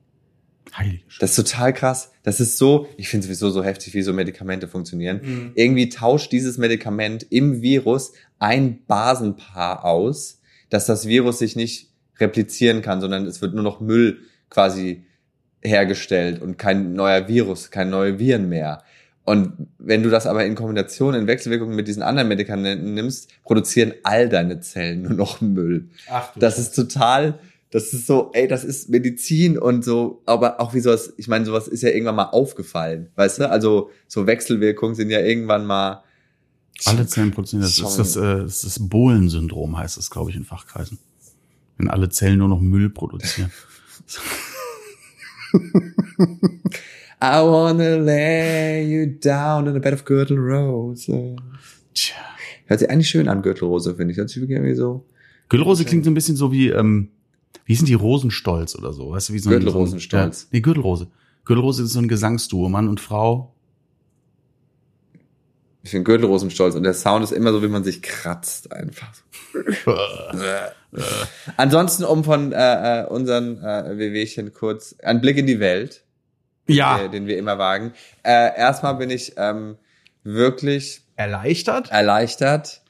Heilige das ist total krass. Das ist so, ich finde sowieso so heftig, wie so Medikamente funktionieren. Mhm. Irgendwie tauscht dieses Medikament im Virus ein Basenpaar aus, dass das Virus sich nicht replizieren kann, sondern es wird nur noch Müll quasi hergestellt und kein neuer Virus, kein neue Viren mehr. Und wenn du das aber in Kombination, in Wechselwirkung mit diesen anderen Medikamenten nimmst, produzieren all deine Zellen nur noch Müll. Ach, du das ist total, das ist so, ey, das ist Medizin und so, aber auch wie sowas, ich meine, sowas ist ja irgendwann mal aufgefallen, weißt du? Also so Wechselwirkungen sind ja irgendwann mal. Alle Zellen produzieren, das ist das, äh, das, das Bohlen-Syndrom, heißt das, glaube ich, in Fachkreisen wenn alle Zellen nur noch Müll produzieren. I wanna lay you down in a bed of Gürtel Rose. Tja. Hört sich eigentlich schön an, Gürtelrose, finde ich. Hört sich wirklich irgendwie so. Gürtelrose klingt so ein bisschen so wie, ähm, wie sind die Rosenstolz oder so? Weißt du, wie so Gürtelrosenstolz. So ein, ja, nee, Gürtelrose. Gürtelrose ist so ein Gesangsduo, Mann und Frau. Ich finde Gürtelrosenstolz und der Sound ist immer so, wie man sich kratzt einfach. Ansonsten, um von äh, äh, unseren äh, WWchen kurz einen Blick in die Welt, ja. den, den wir immer wagen. Äh, erstmal bin ich ähm, wirklich erleichtert, erleichtert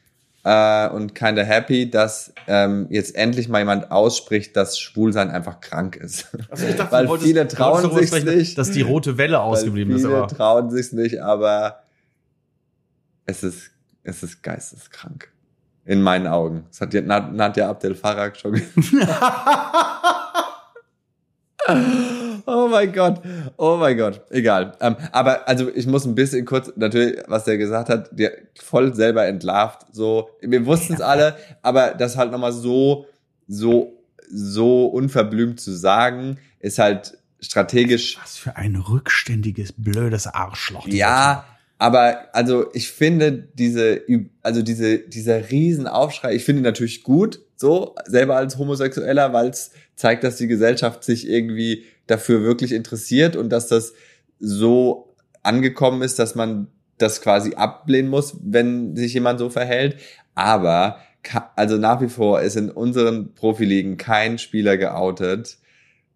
äh, und kinda happy, dass ähm, jetzt endlich mal jemand ausspricht, dass Schwulsein einfach krank ist. Also ich dachte, weil wolltest, viele trauen sich nicht, dass die rote Welle ausgeblieben ist. Aber viele trauen sich nicht, aber es ist, es ist geisteskrank. In meinen Augen. Das hat Nadja Abdel Farag schon Oh mein Gott, oh mein Gott, egal. Ähm, aber also ich muss ein bisschen kurz, natürlich, was der gesagt hat, der voll selber entlarvt. So, wir wussten es alle, aber das halt nochmal so, so, so unverblümt zu sagen, ist halt strategisch. Was für ein rückständiges, blödes Arschloch. Ja, aber also ich finde diese, also diese, dieser Riesenaufschrei, ich finde natürlich gut, so, selber als Homosexueller, weil es zeigt, dass die Gesellschaft sich irgendwie dafür wirklich interessiert und dass das so angekommen ist, dass man das quasi ablehnen muss, wenn sich jemand so verhält. Aber also nach wie vor ist in unseren Profiligen kein Spieler geoutet.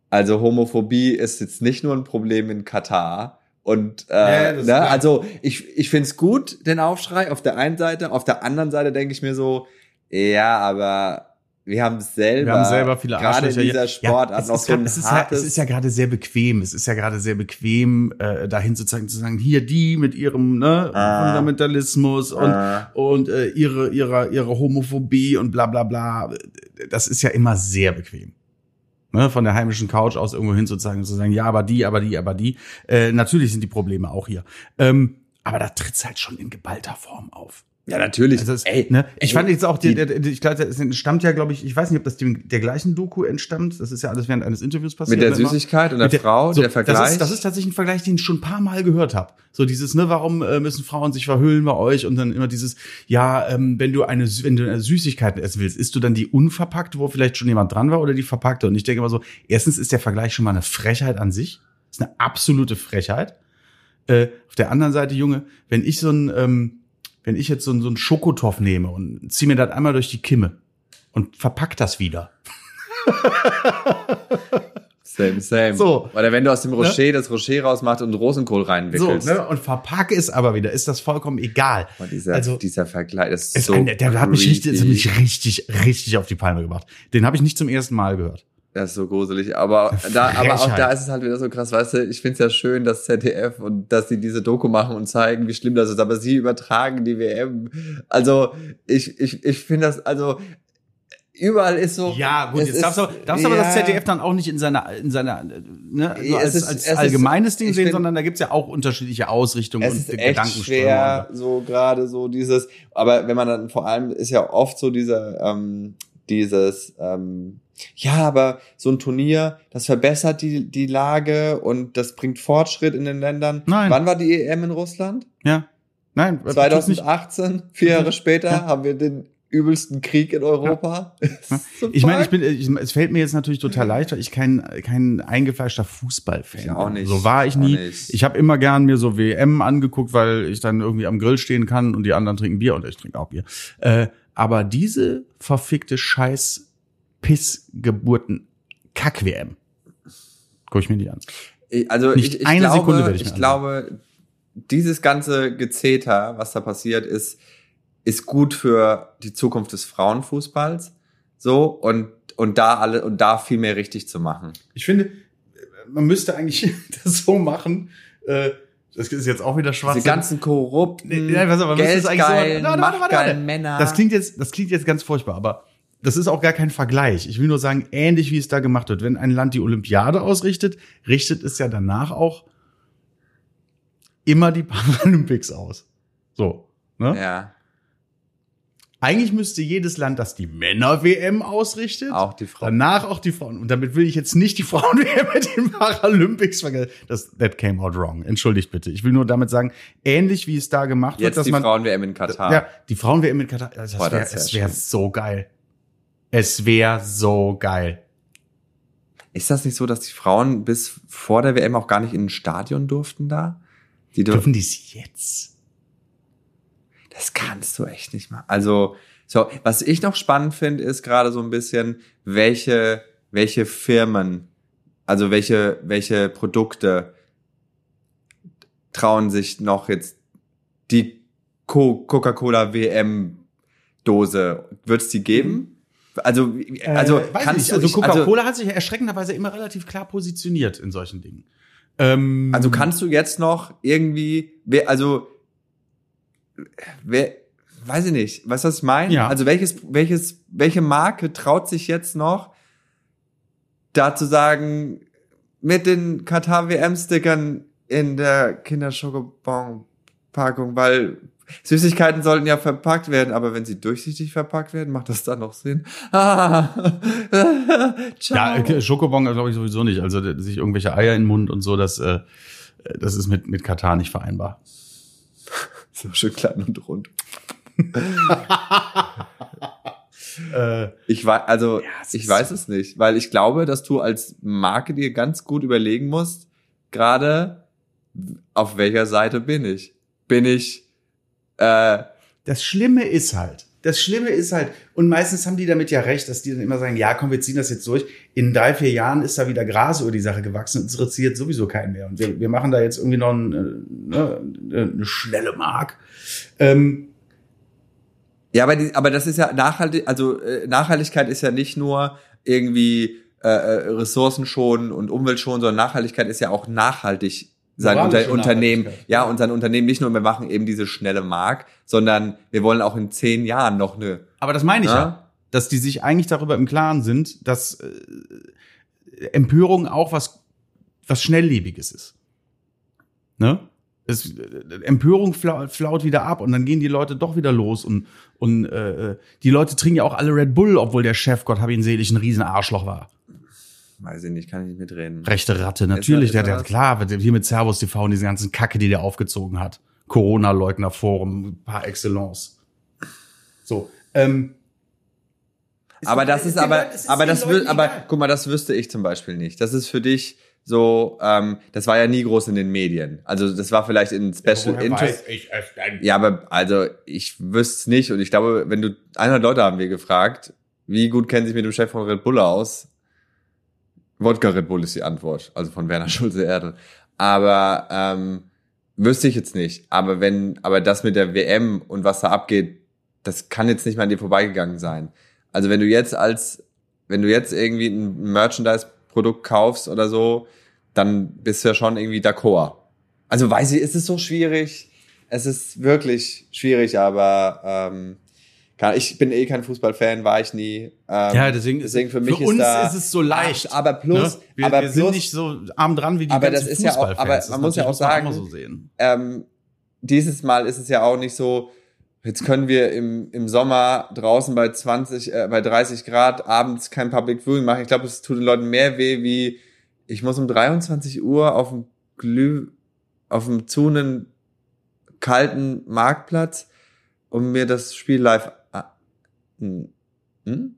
Also Homophobie ist jetzt nicht nur ein Problem in Katar, und äh, ja, ne, also ich, ich finde es gut, den Aufschrei auf der einen Seite, auf der anderen Seite denke ich mir so, ja, aber wir haben selber, Wir haben selber viele gerade in dieser Sportart ja, es noch ist so grad- ein es ist, ja, es ist ja gerade sehr bequem. Es ist ja gerade sehr bequem, äh, dahin zu zeigen, zu sagen, hier die mit ihrem ne, Ah. Fundamentalismus und, Ah. und äh, ihre, ihre, ihre Homophobie und bla bla bla. Das ist ja immer sehr bequem. Ne, von der heimischen Couch aus irgendwo hin zu zeigen, zu sagen, ja, aber die, aber die, aber die. Äh, natürlich sind die Probleme auch hier. Ähm, aber da tritt's halt schon in geballter Form auf. Ja natürlich, Also es, ey, ne, ich ey, fand jetzt auch, die, die- der, der, ich glaube, es entstammt ja, glaube ich, ich weiß nicht, ob das dem, der gleichen Doku entstammt. Das ist ja alles während eines Interviews passiert. mit der ne. Süßigkeit und der, Mit Frau, so, der Vergleich. Das ist, das ist tatsächlich ein Vergleich, den ich schon ein paar Mal gehört habe. So dieses, ne, warum äh, müssen Frauen sich verhüllen bei euch? Und dann immer dieses, ja, ähm, wenn du eine, wenn du eine Süßigkeit essen willst, isst du dann die unverpackte, wo vielleicht schon jemand dran war, oder die verpackte? Und ich denke immer so, erstens ist der Vergleich schon mal eine Frechheit an sich. ist eine absolute Frechheit. Äh, auf der anderen Seite, Junge, wenn ich so ein, ähm, wenn ich jetzt so so ein Schokotoff nehme und zieh mir das einmal durch die Kimme und verpack das wieder. Same, same. So. Oder wenn du aus dem Rocher das Rocher rausmachst und Rosenkohl So, reinwickelst. ne? Und verpacke es aber wieder, ist das vollkommen egal. Boah, dieser, Also- dieser Vergleich, das ist Ist so ein, der hat mich richtig, mich richtig, richtig auf die Palme gebracht. Den habe ich nicht zum ersten Mal gehört. Das ist so gruselig. Aber da, aber auch da ist es halt wieder so krass, weißt du, ich find's ja schön, dass ZDF und dass sie diese Doku machen und zeigen, wie schlimm das ist, aber sie übertragen die WM. Also, ich, ich, ich finde das, also, überall ist so. Ja, gut, jetzt ist- darfst du, darfst du aber das ja. ZDF dann auch nicht in seiner, in seiner, äh, ne, als, ist- als es ist- allgemeines Ding sehen, find- sondern da gibt's ja auch unterschiedliche Ausrichtungen Es und ist echt schwer, so gerade so dieses, aber wenn man dann vor allem ist ja oft so dieser, ähm, dieses, ähm, ja, aber so ein Turnier, das verbessert die, die Lage und das bringt Fortschritt in den Ländern. Nein. Wann war die EM in Russland? Ja. Nein, tut's nicht. 2018, vier Jahre später, haben wir den übelsten Krieg in Europa. So Ich meine, ich bin, ich, es fällt mir jetzt natürlich total leicht, weil ich kein, kein eingefleischter Fußballfan Ich auch bin. nicht. So war ich nie. nicht. Ich habe immer gern mir so WM angeguckt, weil ich dann irgendwie am Grill stehen kann und die anderen trinken Bier und ich trinke auch Bier. Äh, aber diese verfickte Scheiß Pissgeburten Kack-WM guck ich mir nicht an. Also Nicht ich, ich eine glaube, Sekunde werde ich ich, mir glaube, dieses ganze Gezeter, was da passiert ist, ist gut für die Zukunft des Frauenfußballs. So und und da alle und da viel mehr richtig zu machen. Ich finde, man müsste eigentlich das so machen. Äh, das ist jetzt auch wieder schwach. Diese ganzen korrupten, Nee, pass auf, man so- geldgeilen, warte. Männer. Das klingt jetzt, das klingt jetzt ganz furchtbar, aber das ist auch gar kein Vergleich. Ich will nur sagen, ähnlich wie es da gemacht wird. Wenn ein Land die Olympiade ausrichtet, richtet es ja danach auch immer die Paralympics aus. So. Ne? ja, Eigentlich müsste jedes Land, das die Männer-WM ausrichtet, auch die Frauen. danach auch die Frauen. Und damit will ich jetzt nicht die Frauen-WM mit den Paralympics vergleichen. Das, that came out wrong. Entschuldigt bitte. Ich will nur damit sagen, ähnlich wie es da gemacht wird, Jetzt dass die man Frauen-WM in Katar. ja, die Frauen-WM in Katar, das wäre wär so geil. Es wäre so geil. Ist das nicht so, dass die Frauen bis vor der WM auch gar nicht in ein Stadion durften da? Die dürfen Dürfen die es jetzt? Das kannst du echt nicht machen. Also, so, was ich noch spannend finde, ist gerade so ein bisschen, welche, welche Firmen, also welche, welche Produkte trauen sich noch jetzt die Co- Coca-Cola WM-Dose, wird es die geben? Also, also äh, weiß kannst nicht. du, also Coca-Cola hat sich erschreckenderweise immer relativ klar positioniert in solchen Dingen. Ähm, Also kannst du jetzt noch irgendwie, also, wer, weiß ich nicht, was ich meine? Ja. Also welches, welches, welche Marke traut sich jetzt noch, da zu sagen, mit den Katar-WM-Stickern in der Kinderschokobon-Packung, weil Süßigkeiten sollten ja verpackt werden, aber wenn sie durchsichtig verpackt werden, macht das dann noch Sinn? Ah, ciao. ja, Schokobon glaube ich sowieso nicht. Also sich irgendwelche Eier in den Mund und so, das, äh, das ist mit, mit Katar nicht vereinbar. So schön klein und rund. Äh, Ich weiß, also es ich weiß es nicht, weil ich glaube, dass du als Marke dir ganz gut überlegen musst, gerade auf welcher Seite bin ich? Bin ich äh, Das Schlimme ist halt, das Schlimme ist halt, und meistens haben die damit ja recht, dass die dann immer sagen, ja, komm, wir ziehen das jetzt durch. In drei, vier Jahren ist da wieder Gras über die Sache gewachsen und es interessiert sowieso keinen mehr. Und wir, wir machen da jetzt irgendwie noch ein, äh, ne, eine schnelle Mark. Ähm, Ja, aber, die, aber das ist ja nachhaltig, also äh, Nachhaltigkeit ist ja nicht nur irgendwie äh, äh Ressourcen schonen und Umwelt schonen, sondern Nachhaltigkeit ist ja auch nachhaltig sein Unter Unternehmen, ja, und sein Unternehmen nicht nur, wir machen eben diese schnelle Mark, sondern wir wollen auch in zehn Jahren noch eine. Aber das meine ich ja, ja dass die sich eigentlich darüber im Klaren sind, dass äh, Empörung auch was, was Schnelllebiges ist. Ne? Es, äh, Empörung flaut, flaut wieder ab und dann gehen die Leute doch wieder los und, und äh, die Leute trinken ja auch alle Red Bull, obwohl der Chef, Gott hab ihn selig, ein riesen Arschloch war. Weiß ich nicht, kann ich nicht mitreden. Rechte Ratte, natürlich, der, der, klar, hier mit Servus TV und diese ganzen Kacke, die der aufgezogen hat. Corona-Leugner-Forum par excellence. So, ähm, aber das ist aber, aber das will, aber guck mal, das wüsste ich zum Beispiel nicht. Das ist für dich so, ähm, das war ja nie groß in den Medien. Also das war vielleicht in Special ja, Interest. Ja, aber also ich wüsste es nicht und ich glaube, wenn du 100 Leute haben wir gefragt, wie gut kennen sich mit dem Chef von Red Bull aus? Wodka Red Bull ist die Antwort, also von Werner Schulze Erde. Aber ähm, wüsste ich jetzt nicht. Aber wenn, aber das mit der WM und was da abgeht, das kann jetzt nicht mal an dir vorbeigegangen sein. Also wenn du jetzt als, wenn du jetzt irgendwie ein Merchandise-Produkt kaufst oder so, dann bist du ja schon irgendwie d'accord. Also weiß ich, ist es so schwierig? Es ist wirklich schwierig, aber ähm, ich bin eh kein Fußballfan, war ich nie. Ähm, ja, deswegen, deswegen für mich für ist uns da, ist es so leicht. Aber plus, ne? wir, aber wir plus, sind nicht so arm dran wie die aber das ist ja auch, aber man muss ja auch sagen, so ähm, dieses Mal ist es ja auch nicht so, Jetzt können wir im, im Sommer draußen bei 20, äh, bei 30 Grad abends kein Public Viewing machen. Ich glaube, es tut den Leuten mehr weh, wie ich muss um 23 Uhr auf dem Glüh, auf dem zu einem kalten Marktplatz, um mir das Spiel live. Hm? hm?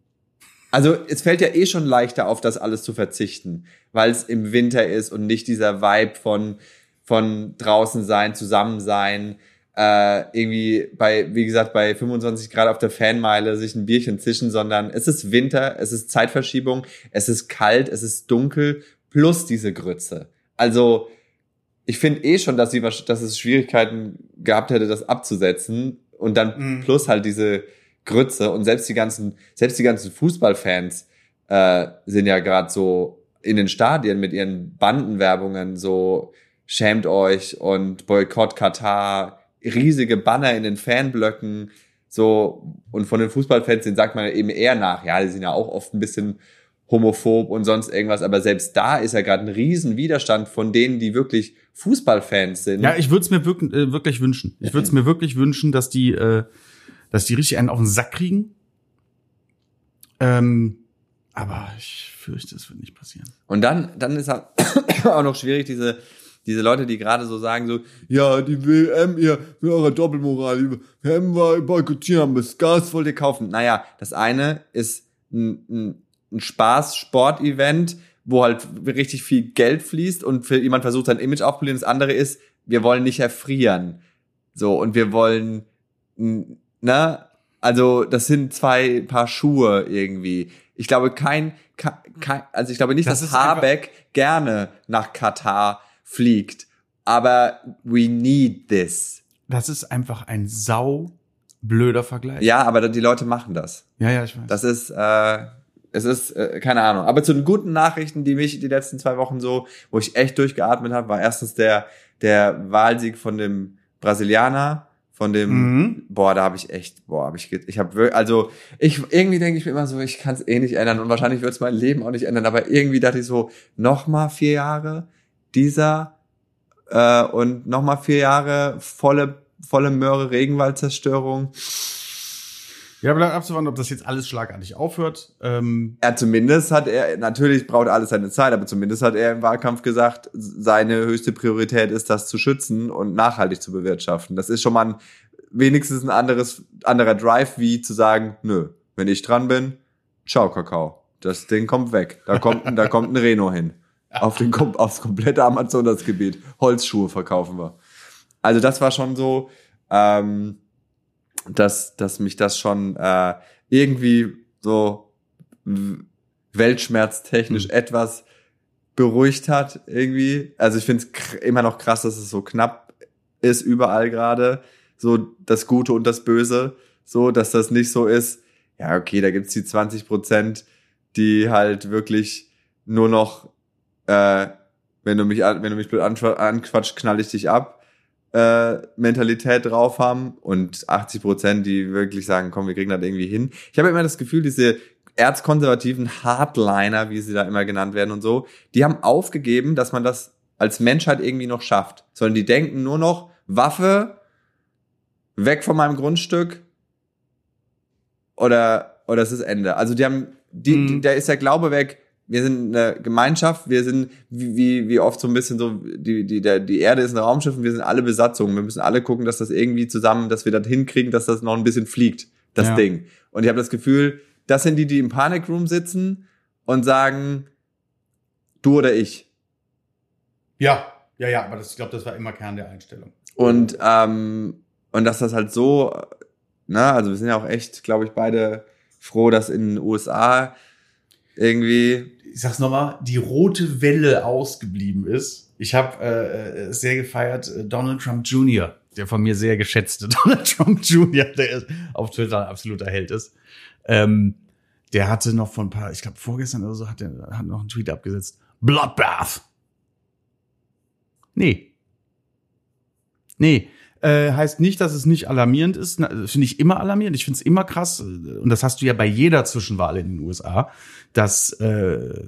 Also es fällt ja eh schon leichter auf, das alles zu verzichten, weil es im Winter ist und nicht dieser Vibe von von draußen sein, zusammen sein, äh, irgendwie bei, wie gesagt, bei 25 Grad auf der Fanmeile sich ein Bierchen zischen, sondern es ist Winter, es ist Zeitverschiebung, es ist kalt, es ist dunkel, plus diese Grütze. Also, ich finde eh schon, dass sie, dass es Schwierigkeiten gehabt hätte, das abzusetzen und dann mhm. plus halt diese Grütze und selbst die ganzen, selbst die ganzen Fußballfans äh, sind ja gerade so in den Stadien mit ihren Bandenwerbungen so schämt euch und Boykott Katar, riesige Banner in den Fanblöcken, so, und von den Fußballfans, den sagt man eben eher nach, ja, die sind ja auch oft ein bisschen homophob und sonst irgendwas, aber selbst da ist ja gerade ein riesen Widerstand von denen, die wirklich Fußballfans sind. Ja, ich würde es mir wirklich, äh, wirklich wünschen. Ich würde es mir wirklich wünschen, dass die, äh, dass die richtig einen auf den Sack kriegen. Ähm, aber ich fürchte, es wird nicht passieren. Und dann, dann ist halt auch noch schwierig, diese diese Leute, die gerade so sagen, so, ja, die WM, ihr, mit eurer Doppelmoral, die WM war boykottieren, das Gas wollt ihr kaufen. Naja, das eine ist ein, ein, ein Spaß-Sport-Event, wo halt richtig viel Geld fließt und für jemand versucht sein Image aufzupolieren. Das andere ist, wir wollen nicht erfrieren. So, und wir wollen, ne, also das sind zwei Paar Schuhe irgendwie. Ich glaube kein, kein also ich glaube nicht, das dass Habeck gerne nach Katar fliegt. Aber we need this. Das ist einfach ein sau blöder Vergleich. Ja, aber die Leute machen das. Ja, ja, ich weiß. Das ist, äh, es ist, äh, keine Ahnung. Aber zu den guten Nachrichten, die mich die letzten zwei Wochen so, wo ich echt durchgeatmet habe, war erstens der, der Wahlsieg von dem Brasilianer, von dem, mhm. boah, da habe ich echt, boah, habe ich, ich habe also ich irgendwie denke ich mir immer so, ich kann es eh nicht ändern und wahrscheinlich wird es mein Leben auch nicht ändern, aber irgendwie dachte ich so, noch mal vier Jahre, dieser äh, und nochmal vier Jahre volle, volle Möhre Regenwaldzerstörung. Ja, bleibt abzuwarten, ob das jetzt alles schlagartig aufhört. Ähm ja, zumindest hat er, natürlich braucht alles seine Zeit, aber zumindest hat er im Wahlkampf gesagt, seine höchste Priorität ist, das zu schützen und nachhaltig zu bewirtschaften. Das ist schon mal ein, wenigstens ein anderes, anderer Drive, wie zu sagen, nö, wenn ich dran bin, ciao Kakao. Das Ding kommt weg. Da kommt, da kommt ein Reno hin auf den, aufs komplette Amazonasgebiet. Holzschuhe verkaufen wir. Also das war schon so, ähm, dass, dass mich das schon äh, irgendwie so weltschmerztechnisch mhm. etwas beruhigt hat irgendwie. Also ich finde es immer noch krass, dass es so knapp ist überall gerade. So das Gute und das Böse. so, dass das nicht so ist, ja, okay, da gibt's die 20 Prozent, die halt wirklich nur noch, äh, wenn du mich, an- wenn du mich blöd anqu- anquatscht, knall ich dich ab, äh, Mentalität drauf haben und 80 Prozent, die wirklich sagen, komm, wir kriegen das irgendwie hin. Ich habe immer das Gefühl, diese erzkonservativen Hardliner, wie sie da immer genannt werden und so, die haben aufgegeben, dass man das als Menschheit irgendwie noch schafft. Sondern die denken nur noch, Waffe, weg von meinem Grundstück oder, oder es ist Ende. Also die haben, die, Mhm. die, da ist der Glaube weg, wir sind eine Gemeinschaft, wir sind wie, wie, wie oft so ein bisschen so, die, die, der, die Erde ist ein Raumschiff und wir sind alle Besatzungen. Wir müssen alle gucken, dass das irgendwie zusammen, dass wir das hinkriegen, dass das noch ein bisschen fliegt, das Ja. Ding. Und ich habe das Gefühl, das sind die, die im Panic Room sitzen und sagen, du oder ich. Ja, ja, ja, aber das, ich glaube, das war immer Kern der Einstellung. Und, ähm, und dass das halt so, na, also wir sind ja auch echt, glaube ich, beide froh, dass in den USA irgendwie, ich sag's nochmal, die rote Welle ausgeblieben ist. Ich habe äh, äh, sehr gefeiert äh, Donald Trump Jr., der von mir sehr geschätzte Donald Trump Jr., der ist auf Twitter ein absoluter Held ist. Ähm, der hatte noch vor ein paar, ich glaube vorgestern oder so, hat er hat noch einen Tweet abgesetzt. Bloodbath. Nee. Nee. Äh, heißt nicht, dass es nicht alarmierend ist. Na, Finde ich immer alarmierend. Ich finde es immer krass. Und das hast du ja bei jeder Zwischenwahl in den USA, dass, äh,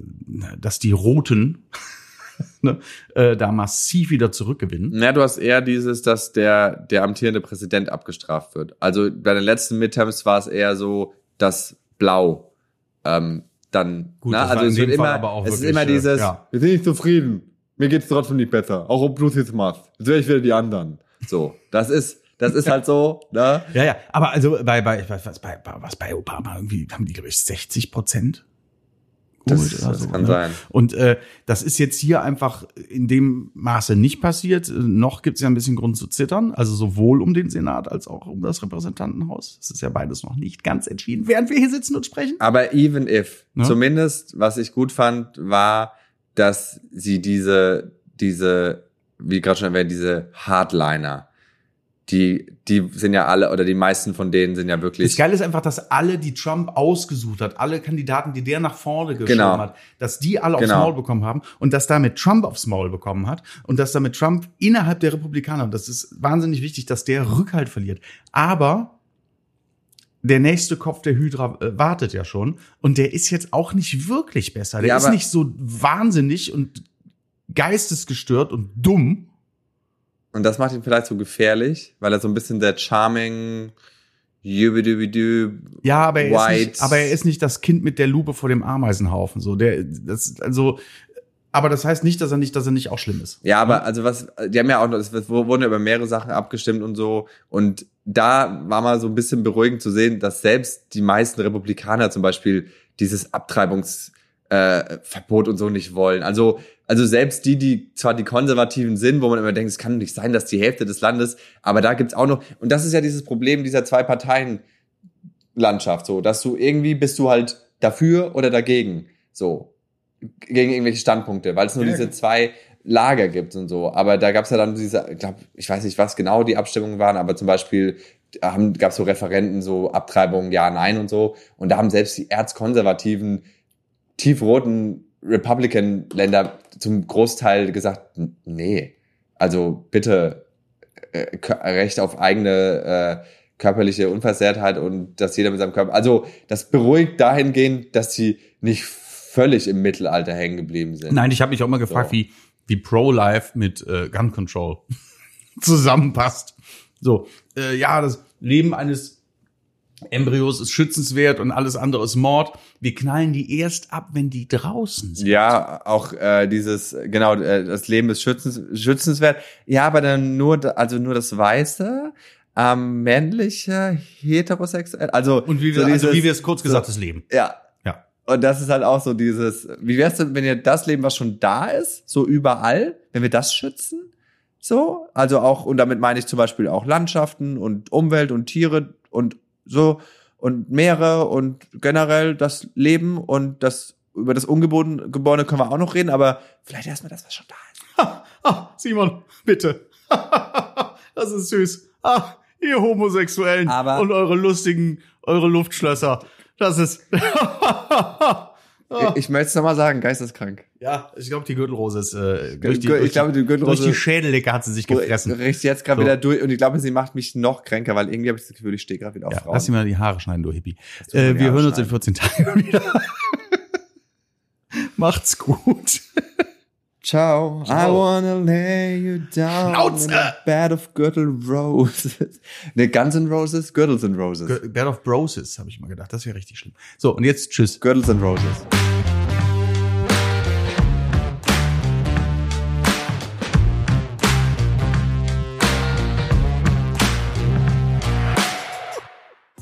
dass die Roten ne, äh, da massiv wieder zurückgewinnen. na, du hast eher dieses, dass der, der amtierende Präsident abgestraft wird. Also bei den letzten Midterms war es eher so, dass Blau ähm, dann, Gut, na, das war also in es wird Fall immer, aber auch es ist wirklich, immer äh, dieses, ja. wir sind nicht zufrieden, mir geht's trotzdem nicht besser, auch ob du es jetzt machst. Jetzt wäre ich wieder die anderen. So, das ist, das ist halt so, ne? Ja, ja. Aber also bei, bei was, bei, was bei Obama irgendwie haben die, glaube ich, 60 Prozent. Das, das so, kann ne? sein. Und äh, das ist jetzt hier einfach in dem Maße nicht passiert. Noch gibt es ja ein bisschen Grund zu zittern, also sowohl um den Senat als auch um das Repräsentantenhaus. Das ist ja beides noch nicht ganz entschieden, während wir hier sitzen und sprechen. Aber even if, Ne? zumindest, was ich gut fand, war, dass sie diese, diese, wie gerade schon erwähnt, diese Hardliner, die, die sind ja alle, oder die meisten von denen sind ja Das wirklich, Geile ist einfach, dass alle, die Trump ausgesucht hat, alle Kandidaten, die der nach vorne geschoben Genau. hat, dass die alle aufs Genau. Maul bekommen haben und dass damit Trump aufs Maul bekommen hat und dass damit Trump innerhalb der Republikaner, und das ist wahnsinnig wichtig, dass der Rückhalt verliert. Aber der nächste Kopf der Hydra äh, wartet ja schon und der ist jetzt auch nicht wirklich besser. Der Ja, ist nicht so wahnsinnig und geistesgestört und dumm. und das macht ihn vielleicht so gefährlich, weil er so ein bisschen der charming, jubidubidu, Ja, aber er, ist White. nicht, aber er ist nicht das Kind mit der Lupe vor dem Ameisenhaufen. So, der, das, also, aber das heißt nicht, dass er nicht, dass er nicht auch schlimm ist. Ja, aber also was, die haben ja auch noch, es wurden ja über mehrere Sachen abgestimmt und so. Und da war mal so ein bisschen beruhigend zu sehen, dass selbst die meisten Republikaner zum Beispiel dieses Abtreibungsverbot äh, Verbot und so nicht wollen. Also, also selbst die, die zwar die Konservativen sind, wo man immer denkt, es kann nicht sein, dass die Hälfte des Landes, aber da gibt's auch noch, und das ist ja dieses Problem dieser zwei Parteien Landschaft, so, dass du irgendwie bist du halt dafür oder dagegen, so, gegen irgendwelche Standpunkte, weil es nur Ja, diese klar. zwei Lager gibt und so. Aber da gab's ja dann diese, ich glaube, ich weiß nicht, was genau die Abstimmungen waren, aber zum Beispiel haben, gab's so Referenten, so Abtreibungen, ja, nein und so. Und da haben selbst die erzkonservativen, tiefroten Republican-Länder zum Großteil gesagt, nee, also bitte äh, Recht auf eigene äh, körperliche Unversehrtheit und dass jeder mit seinem Körper, also das beruhigt dahingehend, dass sie nicht völlig im Mittelalter hängen geblieben sind. Nein, ich habe mich auch mal gefragt, So. wie, wie Pro-Life mit äh, Gun Control zusammenpasst. So, äh, ja, das Leben eines Embryos ist schützenswert und alles andere ist Mord. Wir knallen die erst ab, wenn die draußen sind. Ja, auch äh, dieses, genau, äh, das Leben ist schützens, schützenswert. Ja, aber dann nur, also nur das Weiße, ähm, männliche, heterosexuell, also Und wie so wir, also dieses- wie wir es kurz gesagt, so, das Leben. Ja. Ja. Und das ist halt auch so dieses, wie wär's denn, wenn ihr das Leben, was schon da ist, so überall, wenn wir das schützen? So, also auch, und damit meine ich zum Beispiel auch Landschaften und Umwelt und Tiere und so und Meere und generell das Leben und das, über das Ungeborene Geborene können wir auch noch reden, aber vielleicht erstmal das, was schon da ist. Ah, Simon, bitte. das ist süß. Ah, Ihr Homosexuellen Aber- und eure lustigen, eure Luftschlösser. Das ist. Ich möchte es nochmal sagen, geisteskrank. ja, ich glaube, die Gürtelrose ist. Äh, durch die, Ich durch glaube, die Gürtelrose- Durch die Schädeldecke hat sie sich gefressen. Richte jetzt gerade So. wieder durch und ich glaube, sie macht mich noch kränker, weil irgendwie habe ich das Gefühl, ich stehe gerade wieder auf Ja, Frauen. lass dir mal die Haare schneiden, du Hippie. Äh, wir Haare hören uns in schneiden. 14 Tagen wieder. Macht's gut. Ciao. I Ciao. wanna lay you down Schnauze! in a bed of Gürtel Roses. ne, Guns N' Roses, Gürtels and Roses. Bed of Broses, habe ich mal gedacht. Das wäre richtig schlimm. So, und jetzt tschüss. Gürtels and Roses.